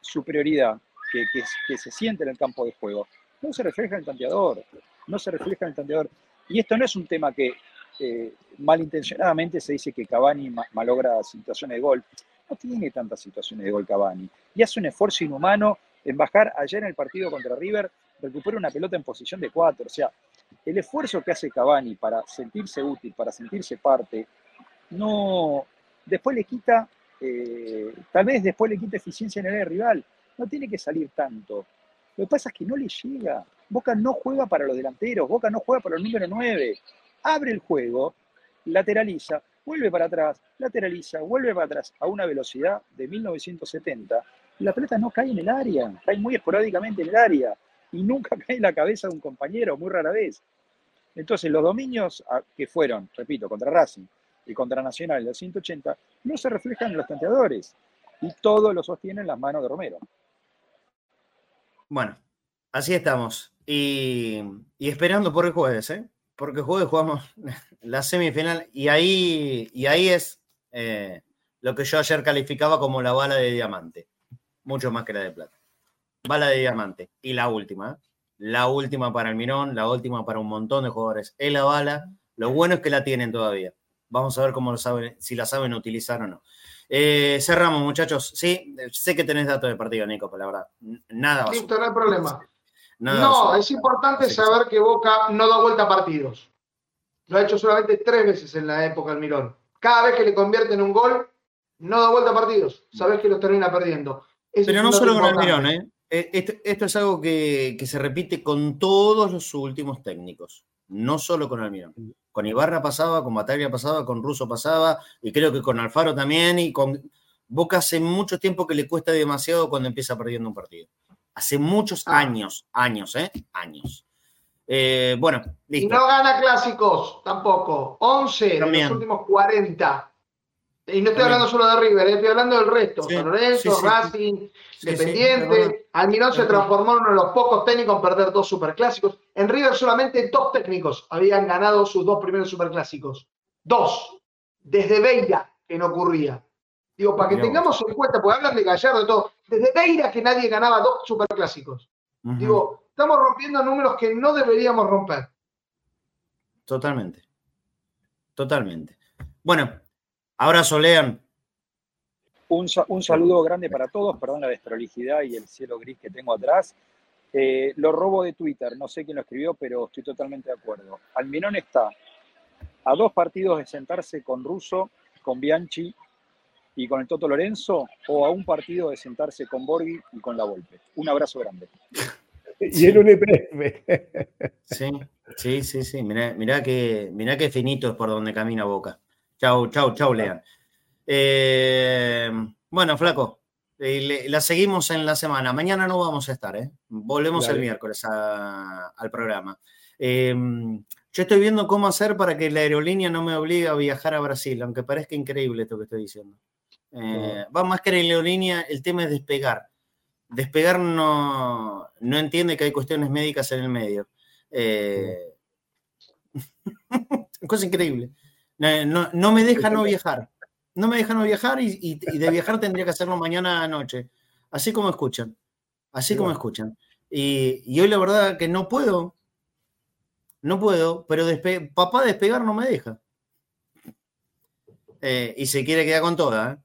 [SPEAKER 6] superioridad que, que, se siente en el campo de juego no se refleja en el tanteador. No se refleja en el tanteador. Y esto no es un tema que eh, malintencionadamente se dice que Cavani malogra situaciones de gol. No tiene tantas situaciones de gol Cavani. Y hace un esfuerzo inhumano en bajar ayer en el partido contra River, recupera una pelota en posición de cuatro. O sea, el esfuerzo que hace Cavani para sentirse útil, para sentirse parte, no, después le quita, eh, tal vez después le quita eficiencia en el área rival. No tiene que salir tanto. Lo que pasa es que no le llega. Boca no juega para los delanteros, Boca no juega para el número 9. Abre el juego, lateraliza, vuelve para atrás, lateraliza, vuelve para atrás a una velocidad de 1970 y la pelota no cae en el área, cae muy esporádicamente en el área y nunca cae en la cabeza de un compañero, muy rara vez. Entonces, los dominios ah, que fueron, repito, contra Racing y contra Nacional en los 180, no se reflejan en los tanteadores y todo lo sostienen las manos de Romero.
[SPEAKER 2] Bueno, así estamos. Y, esperando por el jueves, ¿eh? Porque jueves jugamos la semifinal y ahí, y ahí es eh, lo que yo ayer calificaba como la bala de diamante. Mucho más que la de plata. Bala de diamante. Y la última, ¿eh? la última para el Mirón, la última para un montón de jugadores. Es la bala. Lo bueno es que la tienen todavía. Vamos a ver cómo lo saben, si la saben utilizar o no. Eh, cerramos, muchachos. Sí, sé que tenés datos de partido, Nico, pero la verdad, nada.
[SPEAKER 4] Listo, no hay problema. No, es importante saber que Boca no da vuelta a partidos. Lo ha hecho solamente tres veces en la época del Mirón. Cada vez que le convierten un gol, no da vuelta a partidos. Sabes que los termina perdiendo.
[SPEAKER 2] pero no solo con el Mirón, ¿eh? Eh, esto, es algo que, se repite con todos los últimos técnicos, no solo con Almirón. Con Ibarra pasaba, con Bataglia pasaba, con Russo pasaba, y creo que con Alfaro también, y con Boca hace mucho tiempo que le cuesta demasiado cuando empieza perdiendo un partido. Hace muchos ah. años, años, ¿eh? Años. Eh, bueno,
[SPEAKER 4] listo. Y no gana clásicos tampoco. 11 en los últimos 40. Y no estoy hablando solo de River, eh, estoy hablando del resto. San Lorenzo, Racing, Independiente. Almirón se transformó en uno de los pocos técnicos en perder dos superclásicos. En River solamente dos técnicos habían ganado sus dos primeros superclásicos. Dos. Desde Beira, que no ocurría. Digo, para que tengamos en cuenta, porque hablan de Gallardo y todo. Desde Beira que nadie ganaba dos superclásicos. Digo, estamos rompiendo números que no deberíamos romper.
[SPEAKER 2] Totalmente. Totalmente. Bueno, Abrazo, Lean.
[SPEAKER 6] Un, saludo grande para todos, perdón la desprolijidad y el cielo gris que tengo atrás. Eh, lo robo de Twitter, no sé quién lo escribió, pero estoy totalmente de acuerdo. Almirón está a dos partidos de sentarse con Russo, con Bianchi y con el Toto Lorenzo, o a un partido de sentarse con Borghi y con la Volpe. Un abrazo grande.
[SPEAKER 3] Y en un EPF.
[SPEAKER 2] Sí, sí, sí, sí. Mirá, mirá, que, mirá que finito es por donde camina Boca. Chau, chau, chau, Lean. Eh, bueno, flaco, eh, la seguimos en la semana. Mañana no vamos a estar, ¿eh? Volvemos el miércoles al programa. yo estoy viendo cómo hacer para que la aerolínea no me obligue a viajar a Brasil, aunque parezca increíble esto que estoy diciendo. Va más que la aerolínea, el tema es despegar. Despegar no, no entiende que hay cuestiones médicas en el medio. cosa increíble. No, me deja no viajar. No me deja no viajar y, de viajar tendría que hacerlo mañana noche. Así como escuchan. Así como escuchan. Y, hoy la verdad que no puedo. No puedo, pero papá despegar no me deja. Eh, y se quiere quedar con toda. ¿eh?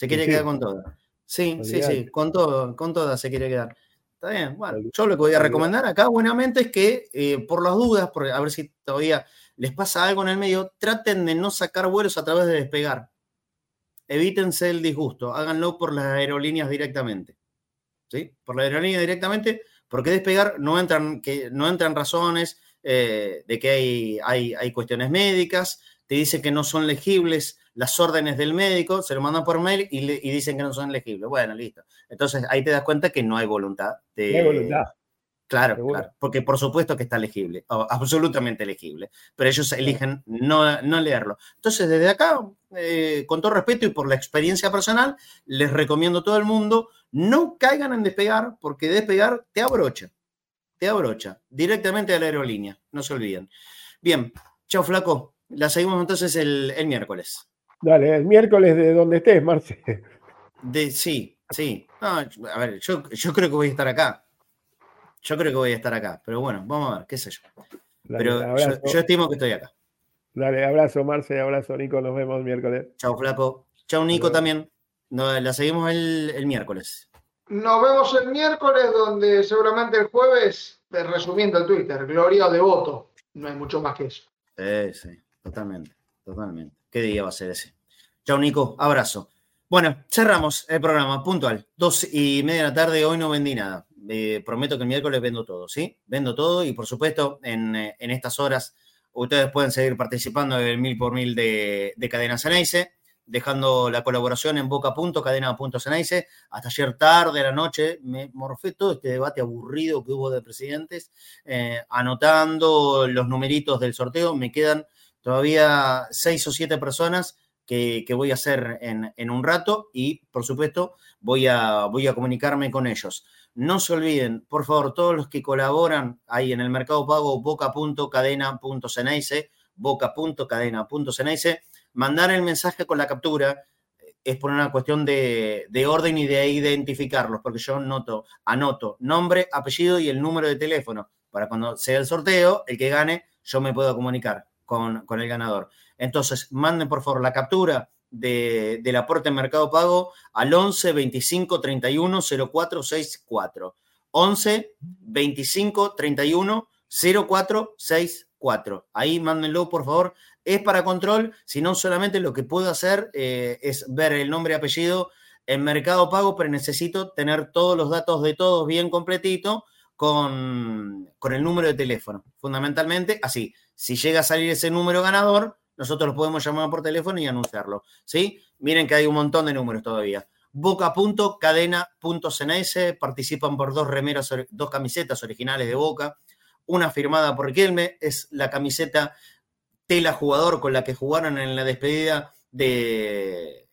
[SPEAKER 2] Se quiere quedar con toda. Sí, sí, sí, con todo, con toda se quiere quedar. Está bien, bueno, yo lo que voy a recomendar acá buenamente es que eh, por las dudas, por, a ver si todavía les pasa algo en el medio, traten de no sacar vuelos a través de despegar. Evítense el disgusto, háganlo por las aerolíneas directamente. ¿Sí? Por la aerolínea directamente, porque despegar no entran, que, no entran razones eh, de que hay, hay, hay cuestiones médicas, te dicen que no son legibles las órdenes del médico, se lo mandan por mail y, dicen que no son legibles. Bueno, listo. Entonces ahí te das cuenta que no hay voluntad de,
[SPEAKER 3] no hay voluntad.
[SPEAKER 2] Claro, claro, porque por supuesto que está legible, absolutamente legible, pero ellos eligen no, no leerlo. Entonces, desde acá, eh, con todo respeto y por la experiencia personal, les recomiendo a todo el mundo, no caigan en despegar, porque despegar te abrocha, te abrocha directamente a la aerolínea, no se olviden. Bien, chao flaco, la seguimos entonces el, miércoles.
[SPEAKER 3] Dale, el miércoles de donde estés, Marce.
[SPEAKER 2] De, sí, sí. a ver, yo, yo creo que voy a estar acá yo creo que voy a estar acá, pero bueno, vamos a ver, qué sé yo. pero yo, estimo que estoy acá.
[SPEAKER 3] Dale, abrazo, Marce, abrazo, Nico, nos vemos el miércoles.
[SPEAKER 2] Chao, Flaco. Chao, Nico, también. la seguimos el, miércoles.
[SPEAKER 4] Nos vemos el miércoles, donde seguramente el jueves, eh, resumiendo el Twitter, Gloria de voto. No hay mucho más que eso.
[SPEAKER 2] Sí, sí, totalmente, totalmente. ¿Qué día va a ser ese? Chao, Nico, abrazo. Bueno, cerramos el programa puntual. Dos y media de la tarde, hoy no vendí nada. Eh, prometo que el miércoles vendo todo, ¿sí? Vendo todo y por supuesto en, eh, estas horas Ustedes pueden seguir participando del mil por mil de, de Cadena Ceneice, dejando la colaboración en boca.cadena.ceneice. Hasta ayer tarde, la noche, me morfé todo este debate aburrido que hubo de presidentes, eh, anotando los numeritos del sorteo. Me quedan todavía seis o siete personas que, voy a hacer en, en, un rato y, por supuesto, voy a, voy a comunicarme con ellos. No se olviden, por favor, todos los que colaboran ahí en el Mercado Pago, boca.cadena.ceneice, boca.cadena.ceneice, mandar el mensaje con la captura es por una cuestión de, orden y de identificarlos, porque yo noto, anoto nombre, apellido y el número de teléfono, para cuando sea el sorteo, el que gane, yo me puedo comunicar con, el ganador. Entonces, manden por favor la captura de, del aporte en Mercado Pago al 11 25 31 04 64. 11 25 31 04 64. Ahí mándenlo, por favor. Es para control, si no solamente lo que puedo hacer eh, es ver el nombre y apellido en Mercado Pago, pero necesito tener todos los datos de todos bien completito con, con el número de teléfono. Fundamentalmente, así, si llega a salir ese número ganador, nosotros lo podemos llamar por teléfono y anunciarlo. ¿sí? Miren que hay un montón de números todavía. Boca.cadena.cns participan por dos remeras, dos camisetas originales de Boca. Una firmada por Riquelme, es la camiseta tela jugador con la que jugaron en la despedida de,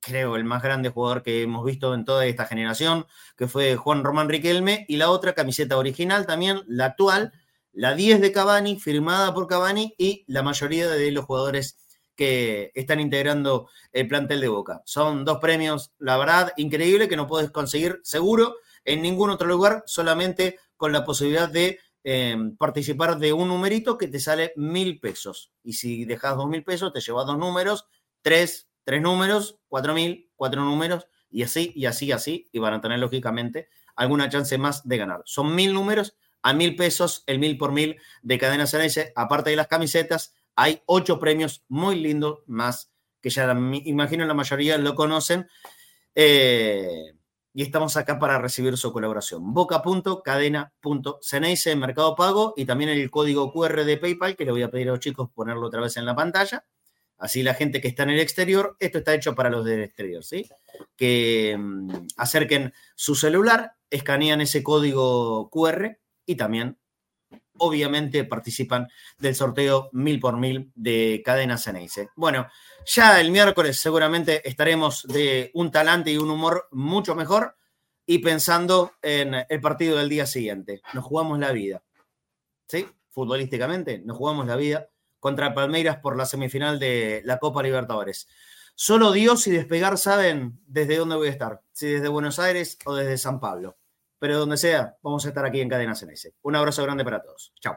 [SPEAKER 2] creo, el más grande jugador que hemos visto en toda esta generación, que fue Juan Román Riquelme, y la otra camiseta original también, la actual, la 10 de Cavani, firmada por Cavani, y la mayoría de los jugadores que están integrando el plantel de Boca. Son dos premios, la verdad, increíble, que no puedes conseguir seguro en ningún otro lugar, solamente con la posibilidad de eh, participar de un numerito que te sale mil pesos. Y si dejas dos mil pesos, te llevas dos números, tres, tres números, cuatro mil, cuatro números, y así, y así, y así, y van a tener lógicamente alguna chance más de ganar. Son mil números a mil pesos, el mil por mil de Cadena Ceneice. Aparte de las camisetas, hay ocho premios muy lindos más que ya imagino la mayoría lo conocen. Eh, y estamos acá para recibir su colaboración. Boca.cadena.ceneice en Mercado Pago y también el código QR de PayPal que le voy a pedir a los chicos ponerlo otra vez en la pantalla. Así la gente que está en el exterior, esto está hecho para los del exterior, ¿sí? Que mm, acerquen su celular, escanean ese código QR y también, obviamente, participan del sorteo mil por mil de Cadena Ceneice. Bueno, ya el miércoles seguramente estaremos de un talante y un humor mucho mejor y pensando en el partido del día siguiente. Nos jugamos la vida. ¿Sí? Futbolísticamente, nos jugamos la vida contra Palmeiras por la semifinal de la Copa Libertadores. Solo Dios y despegar saben desde dónde voy a estar, si desde Buenos Aires o desde San Pablo pero donde sea, vamos a estar aquí en Cadena CNS. Un abrazo grande para todos. Chao.